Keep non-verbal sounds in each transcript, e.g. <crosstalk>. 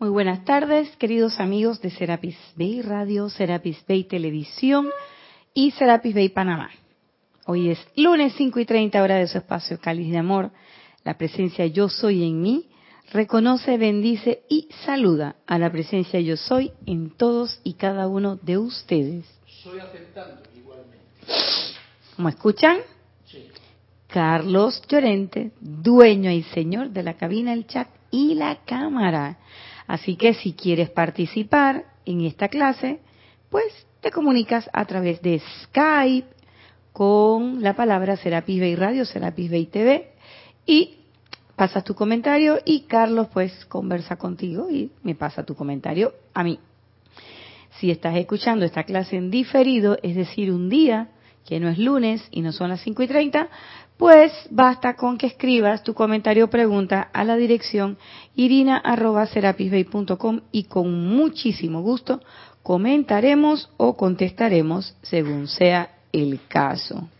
Muy buenas tardes, queridos amigos de Serapis Bay Radio, Serapis Bay Televisión y Serapis Bay Panamá. Hoy es lunes 5 y 30 hora de su espacio Cáliz de Amor. La presencia Yo Soy en mí reconoce, bendice y saluda a la presencia Yo Soy en todos y cada uno de ustedes. Soy aceptando igualmente. ¿Cómo escuchan? Sí. Carlos Llorente, dueño y señor de la cabina, el chat y la cámara. Así que si quieres participar en esta clase, pues te comunicas a través de Skype con la palabra Serapis Bay Radio, Serapis Bay TV y pasas tu comentario y Carlos pues conversa contigo y me pasa tu comentario a mí. Si estás escuchando esta clase en diferido, es decir, un día que no es lunes y no son las 5 y 30, pues basta con que escribas tu comentario o pregunta a la dirección irina.serapisbay.com y con muchísimo gusto comentaremos o contestaremos según sea el caso.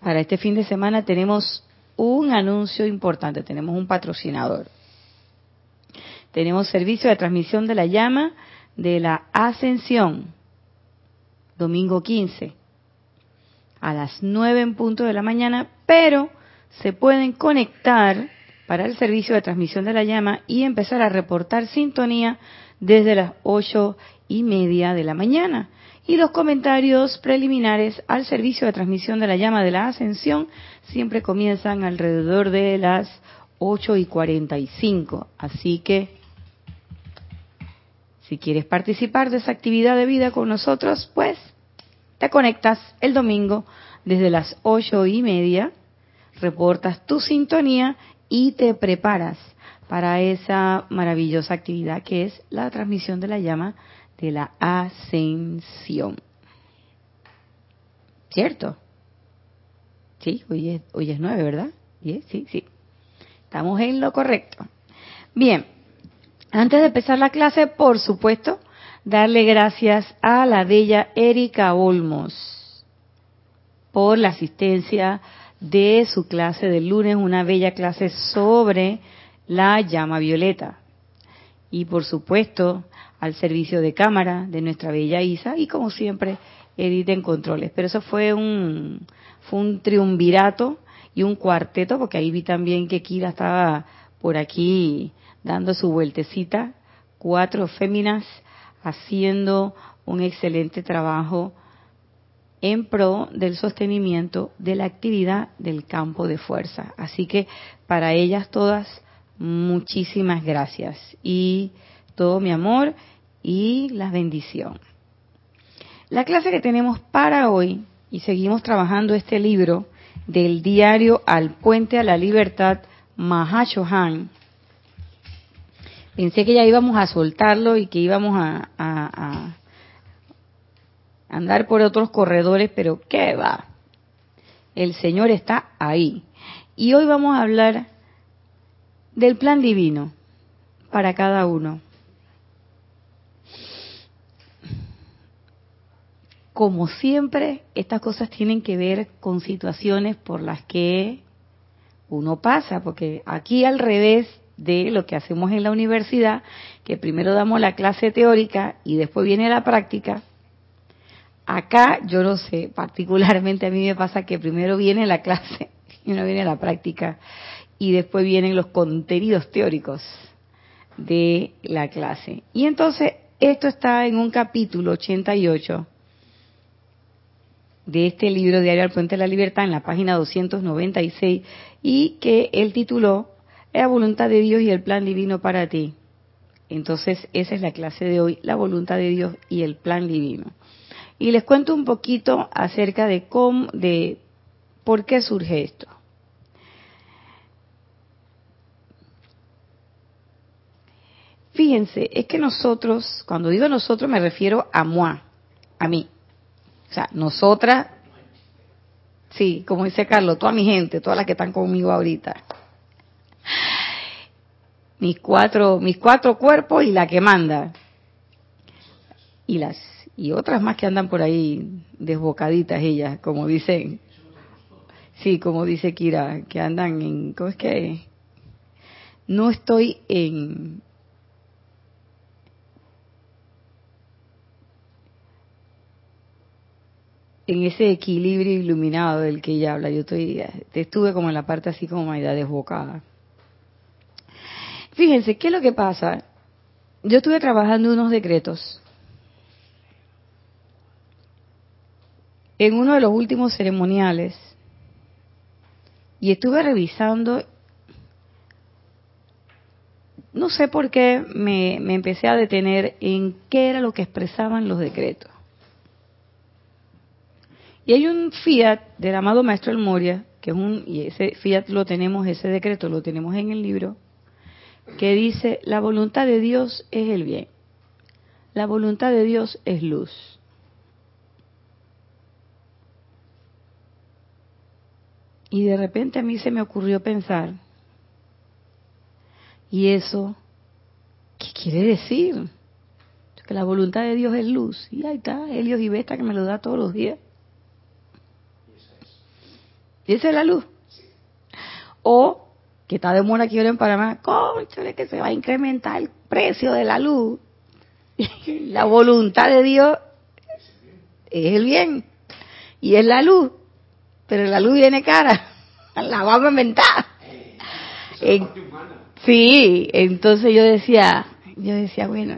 Para este fin de semana tenemos un anuncio importante, tenemos un patrocinador. Tenemos servicio de transmisión de la llama de la ascensión, domingo 15 a las 9 en punto de la mañana, pero se pueden conectar para el servicio de transmisión de la llama y empezar a reportar sintonía desde las ocho y media de la mañana. Y los comentarios preliminares al servicio de transmisión de la llama de la ascensión siempre comienzan alrededor de las 8 y 45. Así que, si quieres participar de esa actividad de vida con nosotros, pues te conectas el domingo desde las ocho y media, reportas tu sintonía y te preparas para esa maravillosa actividad que es la transmisión de la llama de la ascensión. ¿Cierto? Sí, hoy es, hoy es nueve, ¿verdad? Sí, sí, sí. Estamos en lo correcto. Bien, antes de empezar la clase, por supuesto, darle gracias a la bella Erika Olmos por la asistencia de su clase del lunes, una bella clase sobre la llama violeta. Y por supuesto, al servicio de cámara de nuestra bella Isa y como siempre, Edith en controles. Pero eso fue un, fue un triunvirato y un cuarteto, porque ahí vi también que Kira estaba por aquí dando su vueltecita. Cuatro féminas haciendo un excelente trabajo en pro del sostenimiento de la actividad del campo de fuerza. Así que para ellas todas, muchísimas gracias y todo mi amor y la bendición. La clase que tenemos para hoy, y seguimos trabajando este libro del diario Al Puente a la Libertad, Mahashohan, Pensé que ya íbamos a soltarlo y que íbamos a, a, andar por otros corredores, pero ¿qué va? El Señor está ahí. Y hoy vamos a hablar del plan divino para cada uno. Como siempre, estas cosas tienen que ver con situaciones por las que uno pasa, porque aquí al revés de lo que hacemos en la universidad, que primero damos la clase teórica y después viene la práctica. Acá, yo no sé, particularmente a mí me pasa que primero viene la clase <laughs> y no viene la práctica y después vienen los contenidos teóricos de la clase. Y entonces, esto está en un capítulo 88 de este libro Diario al Puente de la Libertad en la página 296 y que él tituló la voluntad de Dios y el plan divino para ti. Entonces, esa es la clase de hoy, la voluntad de Dios y el plan divino. Y les cuento un poquito acerca de cómo, de por qué surge esto. Fíjense, es que nosotros, cuando digo nosotros me refiero a moi, a mí. O sea, nosotras, sí, como dice Carlos, toda mi gente, todas las que están conmigo ahorita mis cuatro, mis cuatro cuerpos y la que manda. Y las y otras más que andan por ahí desbocaditas ellas, como dicen. Sí, como dice Kira, que andan en ¿cómo es que? no estoy en en ese equilibrio iluminado del que ella habla. Yo estoy, estuve como en la parte así como media desbocada. Fíjense, ¿qué es lo que pasa? Yo estuve trabajando unos decretos en uno de los últimos ceremoniales y estuve revisando, no sé por qué me, me empecé a detener en qué era lo que expresaban los decretos. Y hay un fiat del amado Maestro El Moria, que es un, y ese fiat lo tenemos, ese decreto lo tenemos en el libro, que dice, la voluntad de Dios es el bien, la voluntad de Dios es luz. Y de repente a mí se me ocurrió pensar, ¿y eso qué quiere decir? Que la voluntad de Dios es luz. Y ahí está, Helios y Vesta que me lo da todos los días. Y esa es la luz. O que está de moda aquí ahora en Panamá, conchale que se va a incrementar el precio de la luz. <laughs> la voluntad de Dios es el bien y es la luz, pero la luz viene cara, <laughs> la vamos a inventar. sí, entonces yo decía, yo decía, bueno,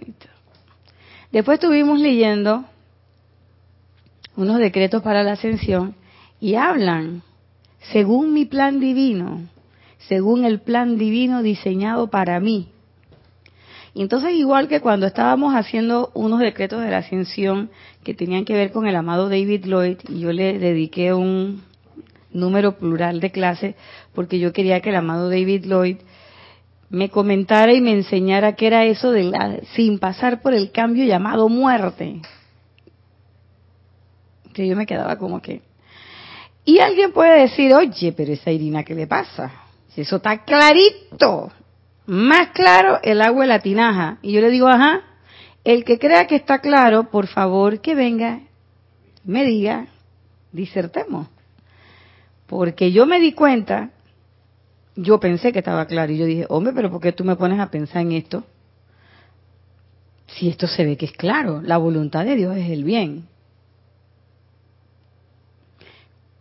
después estuvimos leyendo unos decretos para la ascensión y hablan según mi plan divino, según el plan divino diseñado para mí. Y entonces, igual que cuando estábamos haciendo unos decretos de la ascensión que tenían que ver con el amado David Lloyd, y yo le dediqué un número plural de clase, porque yo quería que el amado David Lloyd me comentara y me enseñara qué era eso de la, sin pasar por el cambio llamado muerte. Que yo me quedaba como que, y alguien puede decir, oye, pero esa Irina, ¿qué le pasa? Si eso está clarito, más claro el agua de la tinaja. Y yo le digo, ajá, el que crea que está claro, por favor, que venga, me diga, disertemos. Porque yo me di cuenta, yo pensé que estaba claro y yo dije, hombre, pero ¿por qué tú me pones a pensar en esto? Si esto se ve que es claro, la voluntad de Dios es el bien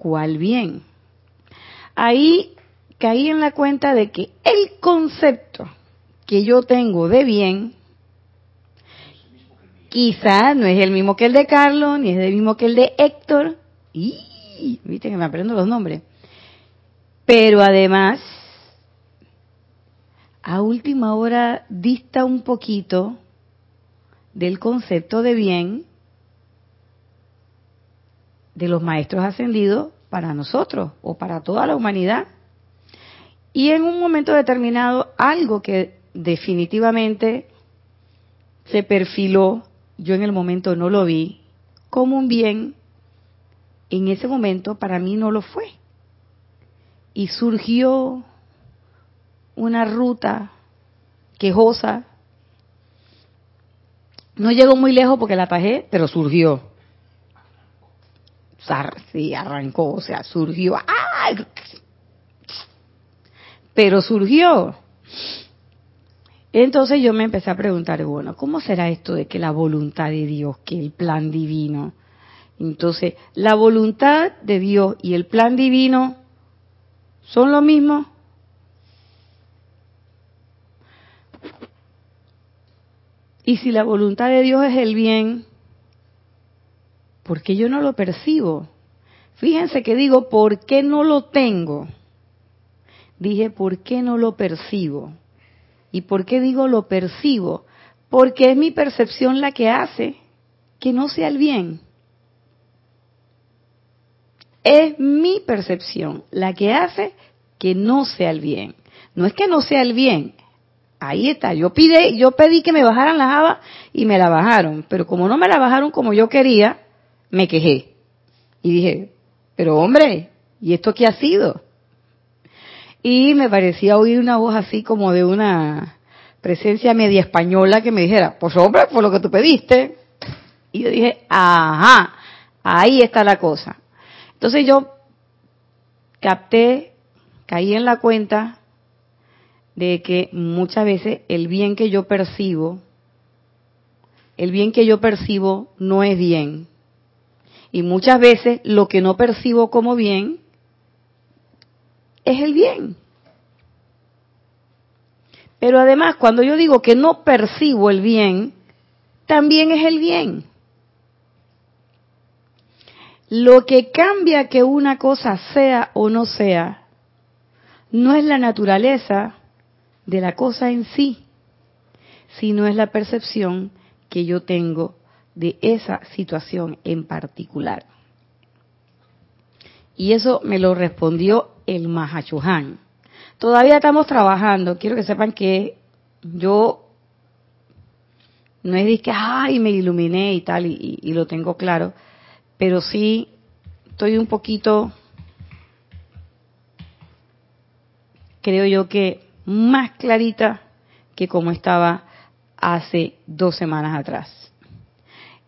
cuál bien. Ahí caí en la cuenta de que el concepto que yo tengo de bien quizás no es el mismo que el de Carlos, ni es el mismo que el de Héctor. Y viste que me aprendo los nombres. Pero además, a última hora dista un poquito del concepto de bien de los maestros ascendidos para nosotros o para toda la humanidad. Y en un momento determinado, algo que definitivamente se perfiló, yo en el momento no lo vi, como un bien, en ese momento para mí no lo fue. Y surgió una ruta quejosa. No llegó muy lejos porque la tajé, pero surgió sí, arrancó, o sea, surgió. Pero surgió. Entonces yo me empecé a preguntar, bueno, ¿cómo será esto de que la voluntad de Dios, que el plan divino? Entonces, ¿la voluntad de Dios y el plan divino son lo mismo? Y si la voluntad de Dios es el bien, porque yo no lo percibo. Fíjense que digo, ¿por qué no lo tengo? Dije, ¿por qué no lo percibo? ¿Y por qué digo lo percibo? Porque es mi percepción la que hace que no sea el bien. Es mi percepción la que hace que no sea el bien. No es que no sea el bien. Ahí está. Yo pide, yo pedí que me bajaran las habas y me la bajaron. Pero como no me la bajaron como yo quería, me quejé. Y dije, pero hombre, ¿y esto qué ha sido? Y me parecía oír una voz así como de una presencia media española que me dijera, pues hombre, por lo que tú pediste. Y yo dije, ajá, ahí está la cosa. Entonces yo capté, caí en la cuenta de que muchas veces el bien que yo percibo, el bien que yo percibo no es bien. Y muchas veces lo que no percibo como bien es el bien. Pero además, cuando yo digo que no percibo el bien, también es el bien. Lo que cambia que una cosa sea o no sea, no es la naturaleza de la cosa en sí, sino es la percepción que yo tengo de esa situación en particular. Y eso me lo respondió el Mahachuhan. Todavía estamos trabajando. Quiero que sepan que yo no es de que, ay, me iluminé y tal, y, y lo tengo claro, pero sí estoy un poquito, creo yo que más clarita que como estaba hace dos semanas atrás.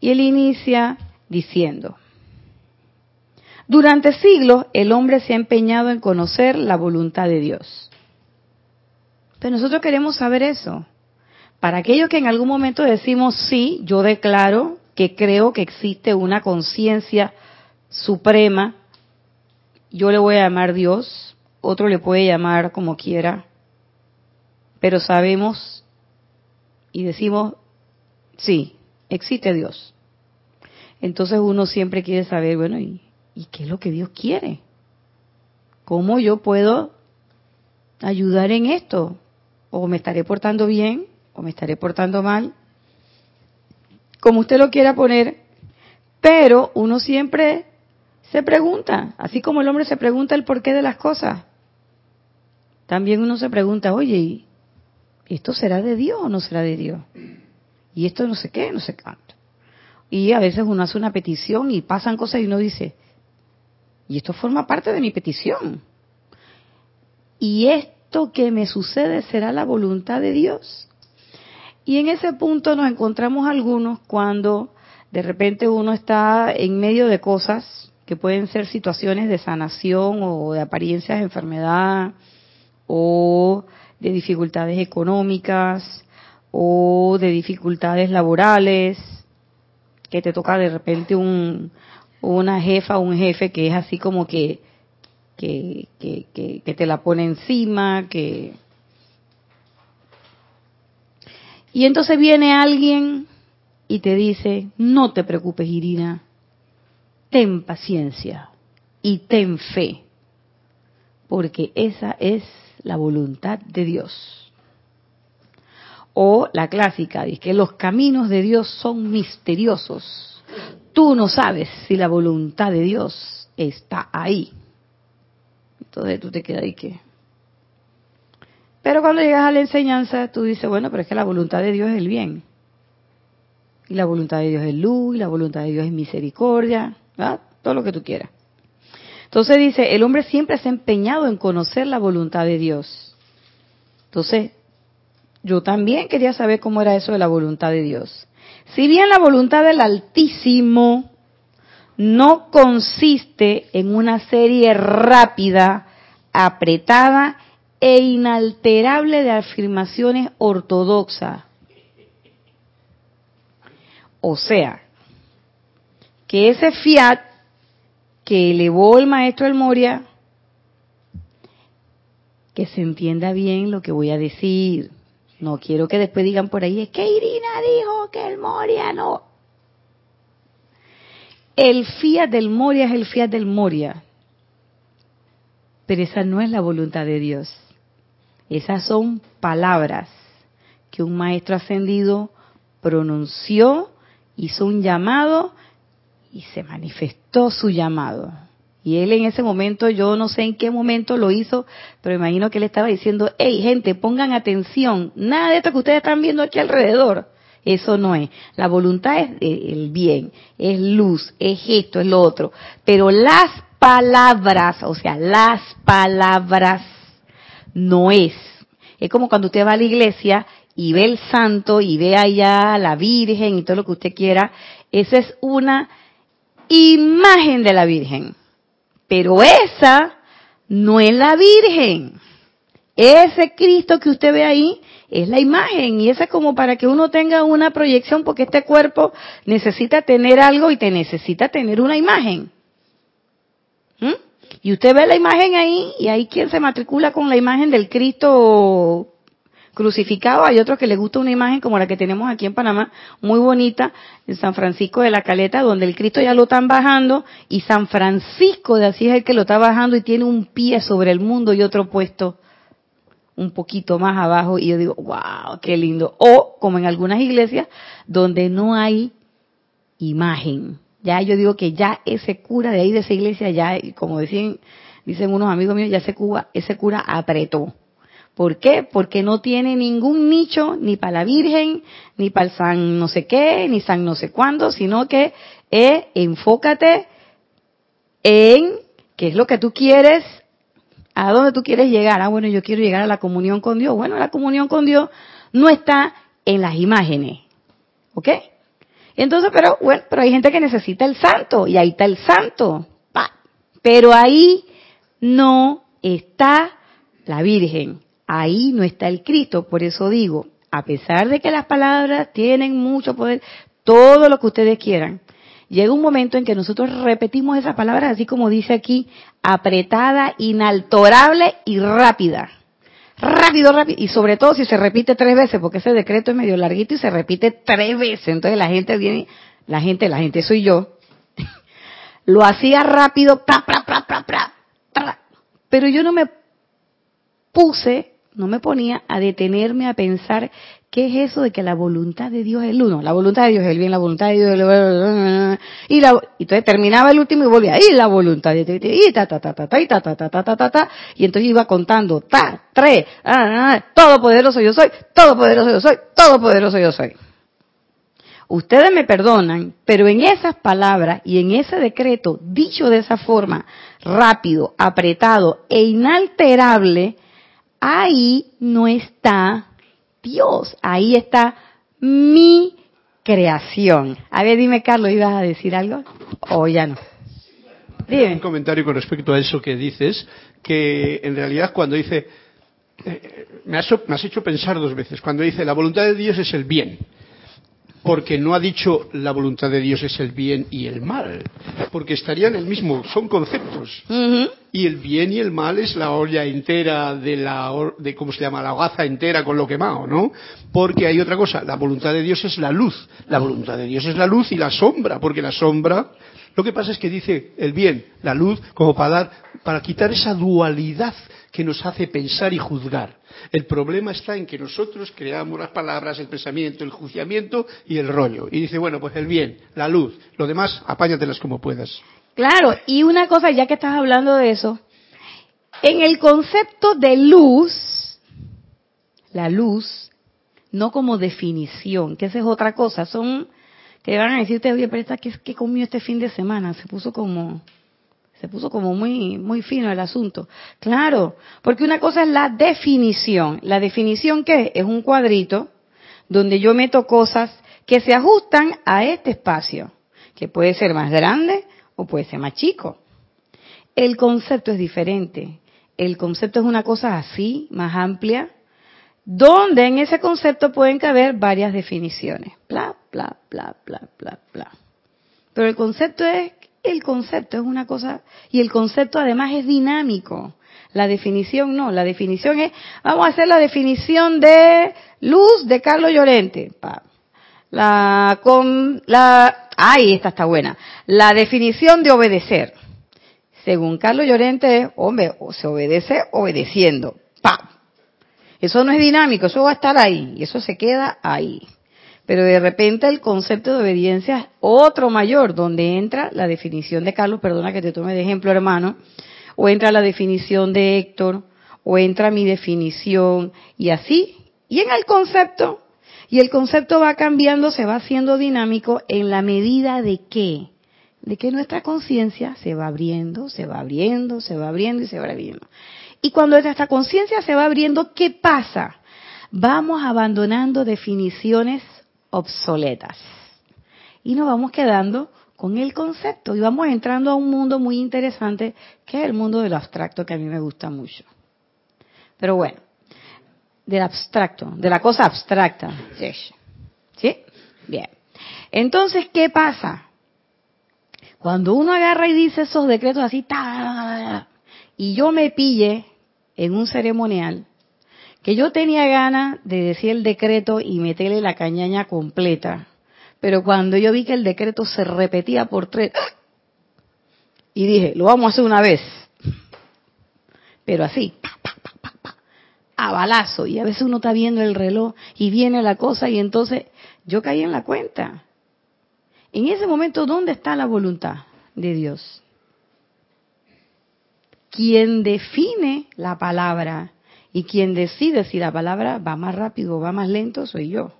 Y él inicia diciendo, durante siglos el hombre se ha empeñado en conocer la voluntad de Dios. Pero nosotros queremos saber eso. Para aquellos que en algún momento decimos, sí, yo declaro que creo que existe una conciencia suprema, yo le voy a llamar Dios, otro le puede llamar como quiera, pero sabemos y decimos, sí, existe Dios. Entonces uno siempre quiere saber, bueno, ¿y, ¿y qué es lo que Dios quiere? ¿Cómo yo puedo ayudar en esto? ¿O me estaré portando bien? ¿O me estaré portando mal? Como usted lo quiera poner, pero uno siempre se pregunta, así como el hombre se pregunta el porqué de las cosas, también uno se pregunta, oye, ¿esto será de Dios o no será de Dios? Y esto no sé qué, no sé cuánto. Y a veces uno hace una petición y pasan cosas y uno dice, y esto forma parte de mi petición. Y esto que me sucede será la voluntad de Dios. Y en ese punto nos encontramos algunos cuando de repente uno está en medio de cosas que pueden ser situaciones de sanación o de apariencias de enfermedad o de dificultades económicas o de dificultades laborales, que te toca de repente un, una jefa o un jefe que es así como que, que, que, te la pone encima, que... Y entonces viene alguien y te dice, no te preocupes, Irina, ten paciencia y ten fe, porque esa es la voluntad de Dios. O la clásica, dice que los caminos de Dios son misteriosos. Tú no sabes si la voluntad de Dios está ahí. Entonces tú te quedas ahí que... Pero cuando llegas a la enseñanza, tú dices, bueno, pero es que la voluntad de Dios es el bien. Y la voluntad de Dios es luz, y la voluntad de Dios es misericordia, ¿verdad? todo lo que tú quieras. Entonces dice, el hombre siempre se ha empeñado en conocer la voluntad de Dios. Entonces, yo también quería saber cómo era eso de la voluntad de Dios. Si bien la voluntad del Altísimo no consiste en una serie rápida, apretada e inalterable de afirmaciones ortodoxas. O sea, que ese fiat que elevó el maestro El Moria, que se entienda bien lo que voy a decir. No quiero que después digan por ahí, es que Irina dijo que el Moria no. El fiat del Moria es el fiat del Moria. Pero esa no es la voluntad de Dios. Esas son palabras que un maestro ascendido pronunció, hizo un llamado y se manifestó su llamado. Y él en ese momento, yo no sé en qué momento lo hizo, pero imagino que él estaba diciendo, hey gente, pongan atención, nada de esto que ustedes están viendo aquí alrededor, eso no es. La voluntad es el bien, es luz, es esto, es lo otro. Pero las palabras, o sea, las palabras no es. Es como cuando usted va a la iglesia y ve el santo y ve allá la Virgen y todo lo que usted quiera. Esa es una imagen de la Virgen. Pero esa no es la Virgen. Ese Cristo que usted ve ahí es la imagen y esa es como para que uno tenga una proyección porque este cuerpo necesita tener algo y te necesita tener una imagen. ¿Mm? Y usted ve la imagen ahí y hay quien se matricula con la imagen del Cristo crucificado. Hay otros que les gusta una imagen como la que tenemos aquí en Panamá, muy bonita, en San Francisco de la Caleta, donde el Cristo ya lo están bajando y San Francisco de así es el que lo está bajando y tiene un pie sobre el mundo y otro puesto un poquito más abajo y yo digo, wow, qué lindo. O como en algunas iglesias donde no hay imagen. Ya yo digo que ya ese cura de ahí de esa iglesia, ya, como dicen, dicen unos amigos míos, ya ese, cura, ese cura apretó. ¿Por qué? Porque no tiene ningún nicho ni para la Virgen, ni para el San no sé qué, ni San no sé cuándo, sino que eh, enfócate en qué es lo que tú quieres ¿A dónde tú quieres llegar? Ah, bueno, yo quiero llegar a la comunión con Dios. Bueno, la comunión con Dios no está en las imágenes. ¿Ok? Entonces, pero bueno, pero hay gente que necesita el santo y ahí está el santo. Pero ahí no está la Virgen. Ahí no está el Cristo. Por eso digo, a pesar de que las palabras tienen mucho poder, todo lo que ustedes quieran, llega un momento en que nosotros repetimos esas palabras así como dice aquí, apretada, inaltorable y rápida. Rápido, rápido. Y sobre todo si se repite tres veces, porque ese decreto es medio larguito y se repite tres veces. Entonces la gente viene, la gente, la gente soy yo, <laughs> lo hacía rápido, pero yo no me puse, no me ponía a detenerme a pensar ¿Qué es eso de que la voluntad de Dios es el uno? La voluntad de Dios es el bien, la voluntad de Dios es el... Y, la, y entonces terminaba el último y volvía, y la voluntad de Dios, y ta, ta, ta, ta, ta, y ta, ta, ta, ta, ta, ta, ta, y entonces iba contando, ta, tres, ah, todopoderoso yo soy, todopoderoso yo soy, todopoderoso yo soy. Ustedes me perdonan, pero en esas palabras y en ese decreto, dicho de esa forma, rápido, apretado e inalterable, ahí no está Dios, ahí está mi creación. A ver, dime, Carlos, ¿ibas a decir algo? ¿O ya no? Dime. Un comentario con respecto a eso que dices, que en realidad cuando dice, eh, me, has, me has hecho pensar dos veces, cuando dice la voluntad de Dios es el bien, porque no ha dicho la voluntad de Dios es el bien y el mal, porque estarían el mismo, son conceptos. Y el bien y el mal es la olla entera de la, de cómo se llama, la hogaza entera con lo quemado, ¿no? Porque hay otra cosa, la voluntad de Dios es la luz, la voluntad de Dios es la luz y la sombra, porque la sombra, lo que pasa es que dice el bien, la luz, como para dar, para quitar esa dualidad que nos hace pensar y juzgar. El problema está en que nosotros creamos las palabras, el pensamiento, el juiciamiento y el rollo. Y dice, bueno, pues el bien, la luz, lo demás, apáñatelas como puedas. Claro, y una cosa, ya que estás hablando de eso, en el concepto de luz, la luz, no como definición, que esa es otra cosa, son que van a decirte, oye, pero esta, ¿qué, comió este fin de semana? Se puso como se puso como muy, muy fino el asunto. Claro, porque una cosa es la definición. ¿La definición qué? Es un cuadrito donde yo meto cosas que se ajustan a este espacio, que puede ser más grande o puede ser más chico. El concepto es diferente. El concepto es una cosa así, más amplia, donde en ese concepto pueden caber varias definiciones. Bla, bla, bla, bla, bla, bla. Pero el concepto es el concepto es una cosa, y el concepto además es dinámico. La definición no, la definición es, vamos a hacer la definición de luz de Carlos Llorente. La, con, la, ay, esta está buena. La definición de obedecer. Según Carlos Llorente, hombre, se obedece obedeciendo. Pa. Eso no es dinámico, eso va a estar ahí, y eso se queda ahí. Pero de repente el concepto de obediencia es otro mayor, donde entra la definición de Carlos, perdona que te tome de ejemplo, hermano, o entra la definición de Héctor, o entra mi definición, y así. Y en el concepto, y el concepto va cambiando, se va haciendo dinámico en la medida de que, de que nuestra conciencia se va abriendo, se va abriendo, se va abriendo y se va abriendo. Y cuando nuestra conciencia se va abriendo, ¿qué pasa? Vamos abandonando definiciones obsoletas. Y nos vamos quedando con el concepto y vamos entrando a un mundo muy interesante que es el mundo de lo abstracto que a mí me gusta mucho. Pero bueno, del abstracto, de la cosa abstracta. ¿Sí? Bien. Entonces, ¿qué pasa? Cuando uno agarra y dice esos decretos así, y yo me pille en un ceremonial, que yo tenía ganas de decir el decreto y meterle la cañaña completa, pero cuando yo vi que el decreto se repetía por tres, y dije, lo vamos a hacer una vez, pero así, a balazo, y a veces uno está viendo el reloj y viene la cosa y entonces yo caí en la cuenta. En ese momento, ¿dónde está la voluntad de Dios? Quien define la palabra y quien decide si la palabra va más rápido o va más lento soy yo.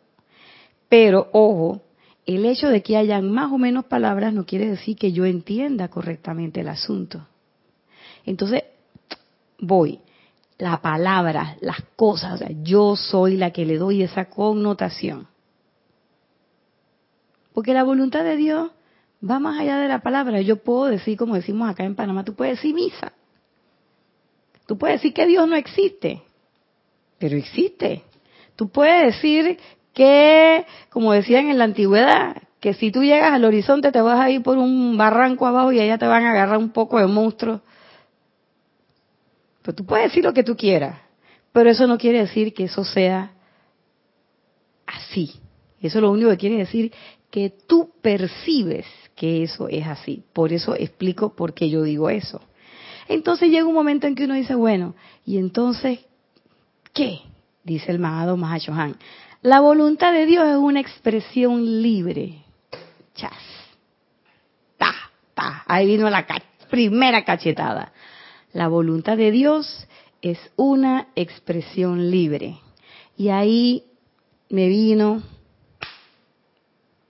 Pero, ojo, el hecho de que hayan más o menos palabras no quiere decir que yo entienda correctamente el asunto. Entonces, voy. La palabra, las cosas, yo soy la que le doy esa connotación. Porque la voluntad de Dios va más allá de la palabra. Yo puedo decir, como decimos acá en Panamá, tú puedes decir misa. Tú puedes decir que Dios no existe, pero existe. Tú puedes decir que, como decían en la antigüedad, que si tú llegas al horizonte te vas a ir por un barranco abajo y allá te van a agarrar un poco de monstruos. Pero tú puedes decir lo que tú quieras, pero eso no quiere decir que eso sea así. Eso lo único que quiere decir que tú percibes que eso es así. Por eso explico por qué yo digo eso. Entonces llega un momento en que uno dice, bueno, ¿y entonces qué? Dice el Mahado Mahashohan. La voluntad de Dios es una expresión libre. Chas. Ta, ta. Ahí vino la primera cachetada. La voluntad de Dios es una expresión libre. Y ahí me vino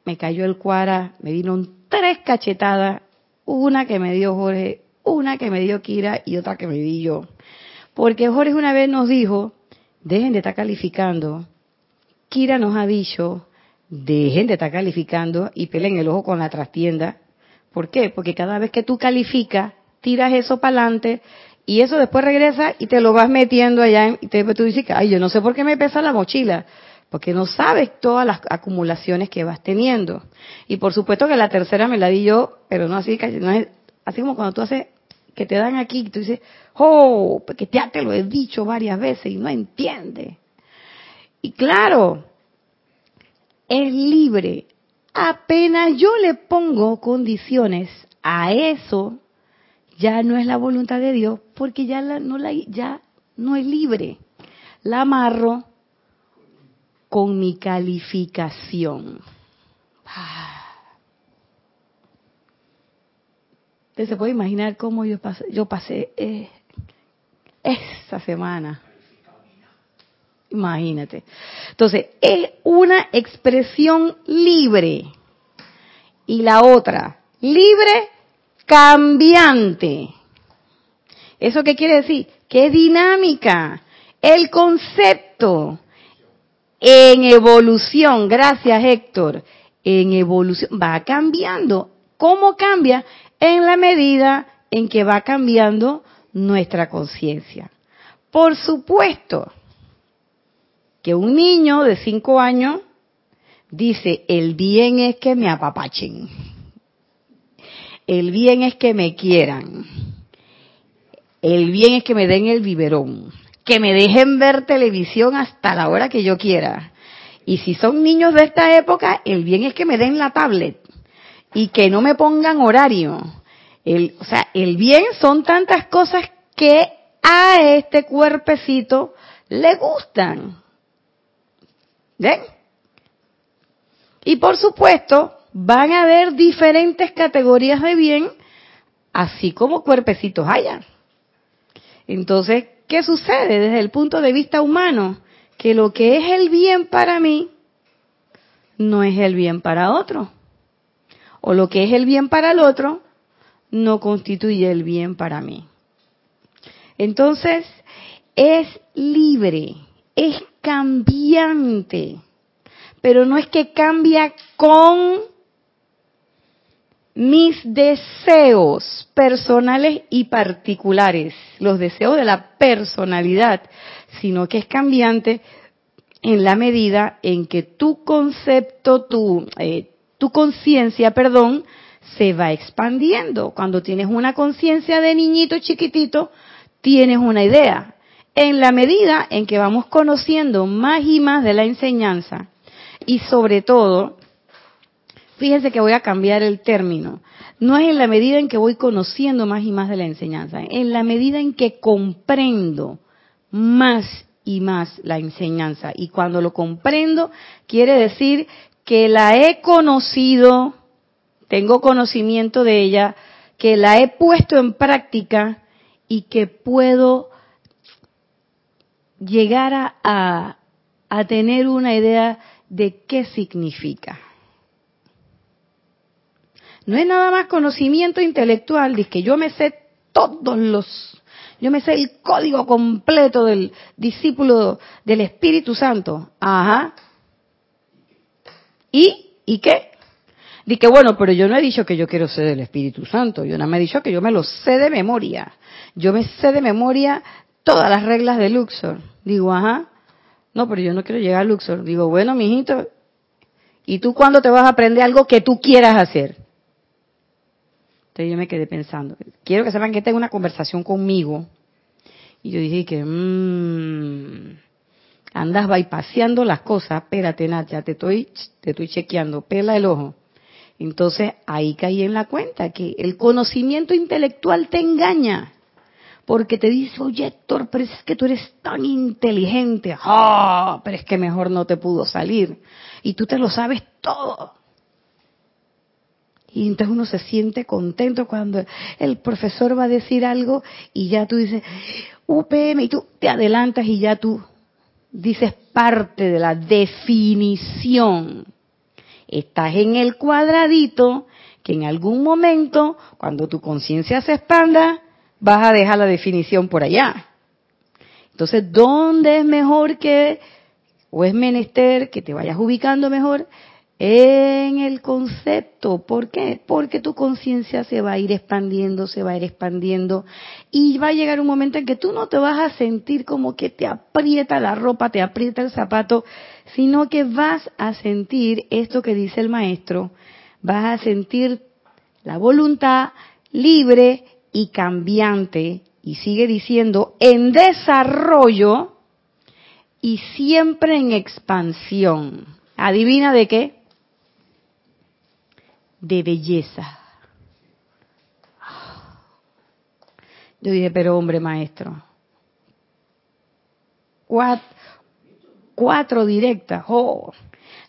me cayó el cuara, me vino tres cachetadas, una que me dio Jorge, una que me dio Kira y otra que me di yo. Porque Jorge una vez nos dijo, dejen de estar calificando. Kira nos ha dicho, dejen de estar calificando y peleen el ojo con la trastienda. ¿Por qué? Porque cada vez que tú calificas, tiras eso para adelante y eso después regresa y te lo vas metiendo allá y te, tú dices, ay, yo no sé por qué me pesa la mochila porque no sabes todas las acumulaciones que vas teniendo. Y por supuesto que la tercera me la di yo, pero no así, no es así como cuando tú haces que te dan aquí, y tú dices, oh, porque ya te lo he dicho varias veces y no entiende. Y claro, es libre. Apenas yo le pongo condiciones a eso, ya no es la voluntad de Dios, porque ya no la, ya no es libre. La amarro, con mi calificación. Usted se puede imaginar cómo yo pasé, yo pasé eh, semana. Imagínate. Entonces, es una expresión libre. Y la otra, libre cambiante. ¿Eso qué quiere decir? Que dinámica. El concepto en evolución, gracias Héctor, en evolución, va cambiando. ¿Cómo cambia? En la medida en que va cambiando nuestra conciencia. Por supuesto que un niño de cinco años dice, el bien es que me apapachen, el bien es que me quieran, el bien es que me den el biberón, que me dejen ver televisión hasta la hora que yo quiera. Y si son niños de esta época, el bien es que me den la tablet y que no me pongan horario. El, o sea, el bien son tantas cosas que a este cuerpecito le gustan. ¿Ven? Y por supuesto, van a haber diferentes categorías de bien, así como cuerpecitos haya. Entonces, ¿Qué sucede desde el punto de vista humano? Que lo que es el bien para mí no es el bien para otro. O lo que es el bien para el otro no constituye el bien para mí. Entonces, es libre, es cambiante, pero no es que cambia con mis deseos personales y particulares, los deseos de la personalidad, sino que es cambiante en la medida en que tu concepto, tu, eh, tu conciencia, perdón, se va expandiendo. Cuando tienes una conciencia de niñito chiquitito, tienes una idea. En la medida en que vamos conociendo más y más de la enseñanza, y sobre todo, fíjense que voy a cambiar el término, no es en la medida en que voy conociendo más y más de la enseñanza, en la medida en que comprendo más y más la enseñanza. Y cuando lo comprendo, quiere decir que la he conocido, tengo conocimiento de ella, que la he puesto en práctica y que puedo llegar a, a, tener una idea de qué significa. No es nada más conocimiento intelectual, dice que yo me sé todos los, yo me sé el código completo del discípulo del Espíritu Santo. Ajá. ¿Y? ¿Y qué? Que bueno, pero yo no he dicho que yo quiero ser del Espíritu Santo, yo nada me he dicho que yo me lo sé de memoria. Yo me sé de memoria todas las reglas de Luxor. Digo, ajá. No, pero yo no quiero llegar a Luxor. Digo, bueno, mijito, ¿y tú cuándo te vas a aprender algo que tú quieras hacer? Entonces yo me quedé pensando, quiero que sepan que tengo una conversación conmigo. Y yo dije que, mmm, andas bypaseando las cosas, espérate, Nacha, te estoy, te estoy chequeando, pela el ojo. Entonces ahí caí en la cuenta que el conocimiento intelectual te engaña. Porque te dice, oye Héctor, pero es que tú eres tan inteligente. Ah, pero es que mejor no te pudo salir. Y tú te lo sabes todo. Y entonces uno se siente contento cuando el profesor va a decir algo y ya tú dices, UPM, y tú te adelantas y ya tú dices parte de la definición. Estás en el cuadradito que en algún momento, cuando tu conciencia se expanda, vas a dejar la definición por allá. Entonces, ¿dónde es mejor que, o es menester que te vayas ubicando mejor? En el concepto. ¿Por qué? Porque tu conciencia se va a ir expandiendo, se va a ir expandiendo y va a llegar un momento en que tú no te vas a sentir como que te aprieta la ropa, te aprieta el zapato, sino que vas a sentir esto que dice el maestro, vas a sentir la voluntad libre y cambiante, y sigue diciendo, en desarrollo y siempre en expansión. ¿Adivina de qué? De belleza. Yo dije, pero hombre maestro, cuatro, cuatro directas. Oh,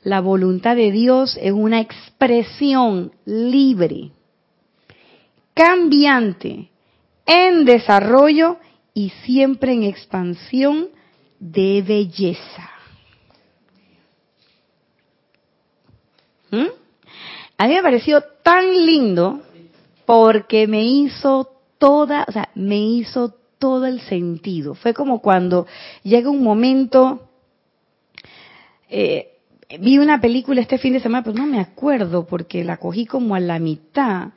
la voluntad de Dios es una expresión libre cambiante, en desarrollo y siempre en expansión de belleza. ¿Mm? A mí me pareció tan lindo porque me hizo toda, o sea, me hizo todo el sentido. Fue como cuando llega un momento, eh, vi una película este fin de semana, pero no me acuerdo porque la cogí como a la mitad,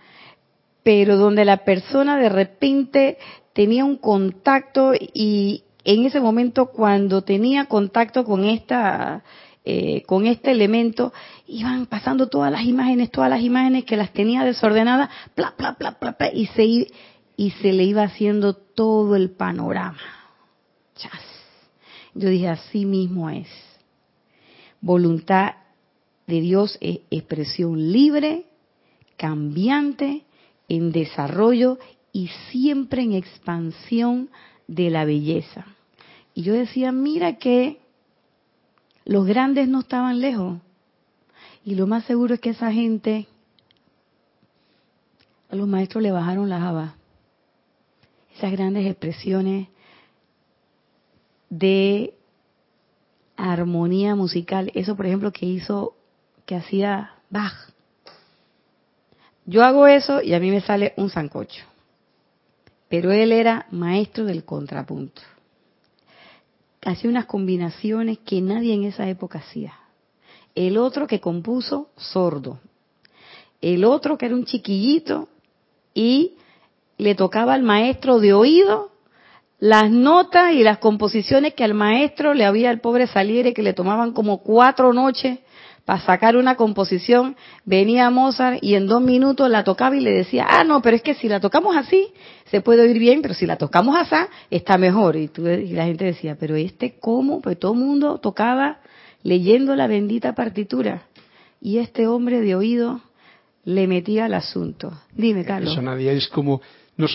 pero donde la persona de repente tenía un contacto y en ese momento cuando tenía contacto con esta eh, con este elemento iban pasando todas las imágenes todas las imágenes que las tenía desordenadas bla bla bla bla, y se y se le iba haciendo todo el panorama Chas. yo dije así mismo es voluntad de Dios es expresión libre cambiante en desarrollo y siempre en expansión de la belleza. Y yo decía, mira que los grandes no estaban lejos. Y lo más seguro es que esa gente, a los maestros le bajaron la java. Esas grandes expresiones de armonía musical. Eso, por ejemplo, que hizo, que hacía Bach yo hago eso y a mí me sale un sancocho. Pero él era maestro del contrapunto. Hacía unas combinaciones que nadie en esa época hacía. El otro que compuso, sordo. el otro que era un chiquillito y le tocaba al maestro de oído las notas y las composiciones que al maestro le había el pobre Saliere que le tomaban como cuatro noches para sacar una composición, venía Mozart y en dos minutos la tocaba y le decía, ah, no, pero es que si la tocamos así, se puede oír bien, pero si la tocamos así, está mejor. Y, y la gente decía, pero este cómo, pues todo el mundo tocaba leyendo la bendita partitura. Y este hombre de oído le metía al asunto. Dime, Carlos. Eso nadie es como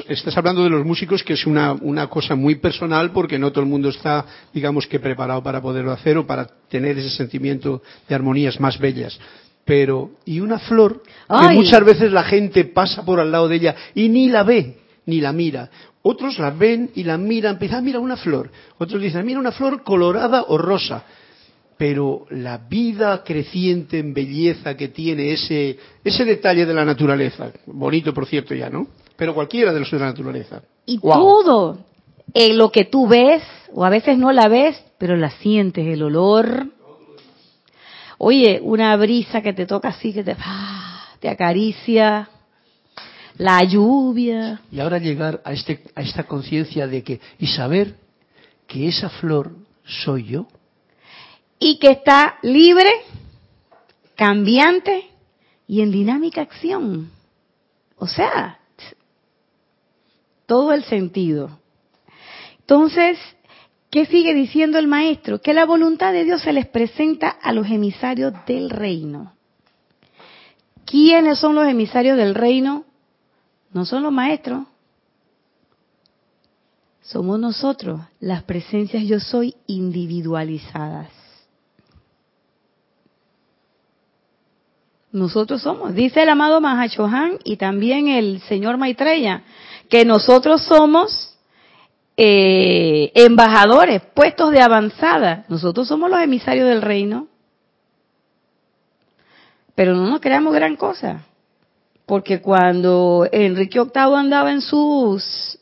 estás hablando de los músicos, que es una, una, cosa muy personal, porque no todo el mundo está, digamos que, preparado para poderlo hacer o para tener ese sentimiento de armonías más bellas. Pero, y una flor, que muchas veces la gente pasa por al lado de ella y ni la ve, ni la mira. Otros la ven y la miran, empiezan, ah, mira una flor. Otros dicen, mira una flor colorada o rosa pero la vida creciente en belleza que tiene ese, ese detalle de la naturaleza, bonito por cierto ya, ¿no? Pero cualquiera de los de la naturaleza. Y todo, en lo que tú ves, o a veces no la ves, pero la sientes, el olor. Oye, una brisa que te toca así, que te, ah, te acaricia, la lluvia. Y ahora llegar a, este, a esta conciencia de que, y saber que esa flor soy yo. Y que está libre, cambiante y en dinámica acción. O sea, todo el sentido. Entonces, ¿qué sigue diciendo el maestro? Que la voluntad de Dios se les presenta a los emisarios del reino. ¿Quiénes son los emisarios del reino? No son los maestros. Somos nosotros, las presencias yo soy individualizadas. Nosotros somos, dice el amado Mahachohan y también el señor Maitreya, que nosotros somos eh, embajadores, puestos de avanzada. Nosotros somos los emisarios del reino. Pero no nos creamos gran cosa. Porque cuando Enrique VIII andaba en sus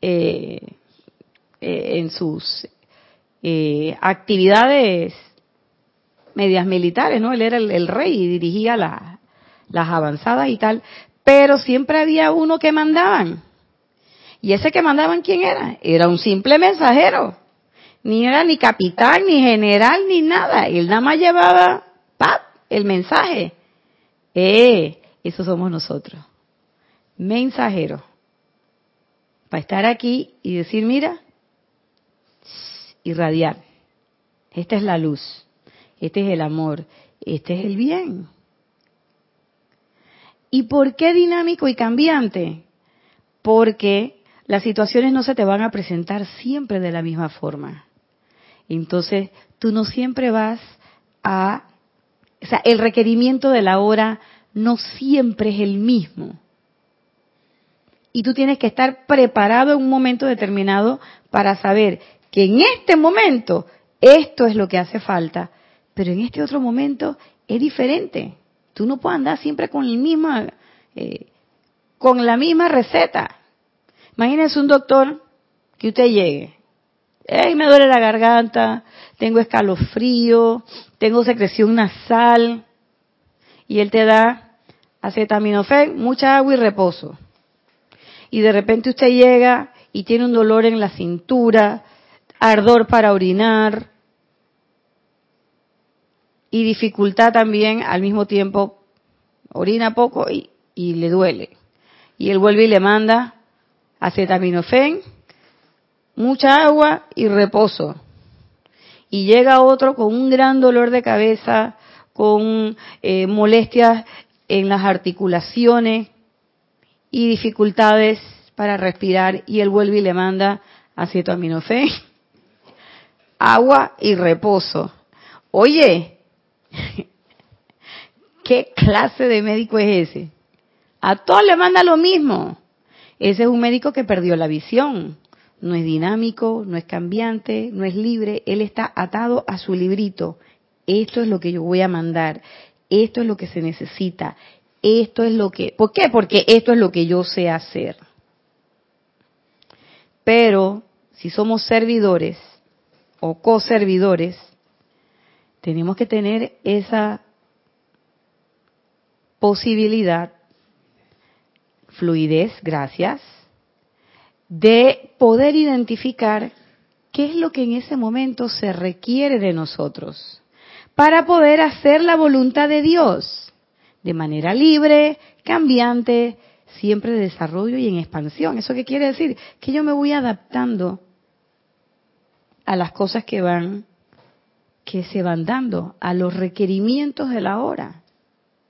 eh, eh, en sus actividades medias militares, ¿no? Él era el, rey y dirigía las avanzadas y tal, pero siempre había uno que mandaban. Y ese que mandaban, ¿quién era? Era un simple mensajero. Ni era ni capitán, ni general, ni nada. Él nada más llevaba, ¡pap!, el mensaje. Eh, eso somos nosotros. Mensajeros. Para estar aquí y decir, mira, irradiar. Esta es la luz. Este es el amor. Este es el bien. ¿Y por qué dinámico y cambiante? Porque las situaciones no se te van a presentar siempre de la misma forma. Entonces, tú no siempre vas a... O sea, el requerimiento de la hora no siempre es el mismo. Y tú tienes que estar preparado en un momento determinado para saber que en este momento esto es lo que hace falta, pero en este otro momento es diferente. Tú no puedes andar siempre con, el misma, eh, con la misma receta. Imagínense un doctor que usted llegue. Ey, me duele la garganta, tengo escalofrío, tengo secreción nasal. Y él te da acetaminofén, mucha agua y reposo. Y de repente usted llega y tiene un dolor en la cintura, ardor para orinar y dificultad también al mismo tiempo. Orina poco y, y le duele. Y él vuelve y le manda acetaminofén, mucha agua y reposo. Y llega otro con un gran dolor de cabeza, con eh, molestias en las articulaciones y dificultades para respirar y él vuelve y le manda acetaminofén, <laughs> agua y reposo. Oye, <laughs> ¿qué clase de médico es ese? A todos le manda lo mismo. Ese es un médico que perdió la visión. No es dinámico, no es cambiante, no es libre. Él está atado a su librito. Esto es lo que yo voy a mandar. Esto es lo que se necesita. Esto es lo que... ¿Por qué? Porque esto es lo que yo sé hacer. Pero si somos servidores o co-servidores, tenemos que tener esa posibilidad, fluidez, gracias, de poder identificar qué es lo que en ese momento se requiere de nosotros para poder hacer la voluntad de Dios de manera libre, cambiante, siempre de desarrollo y en expansión. ¿Eso qué quiere decir? Que yo me voy adaptando a las cosas que van que se van dando, a los requerimientos de la hora,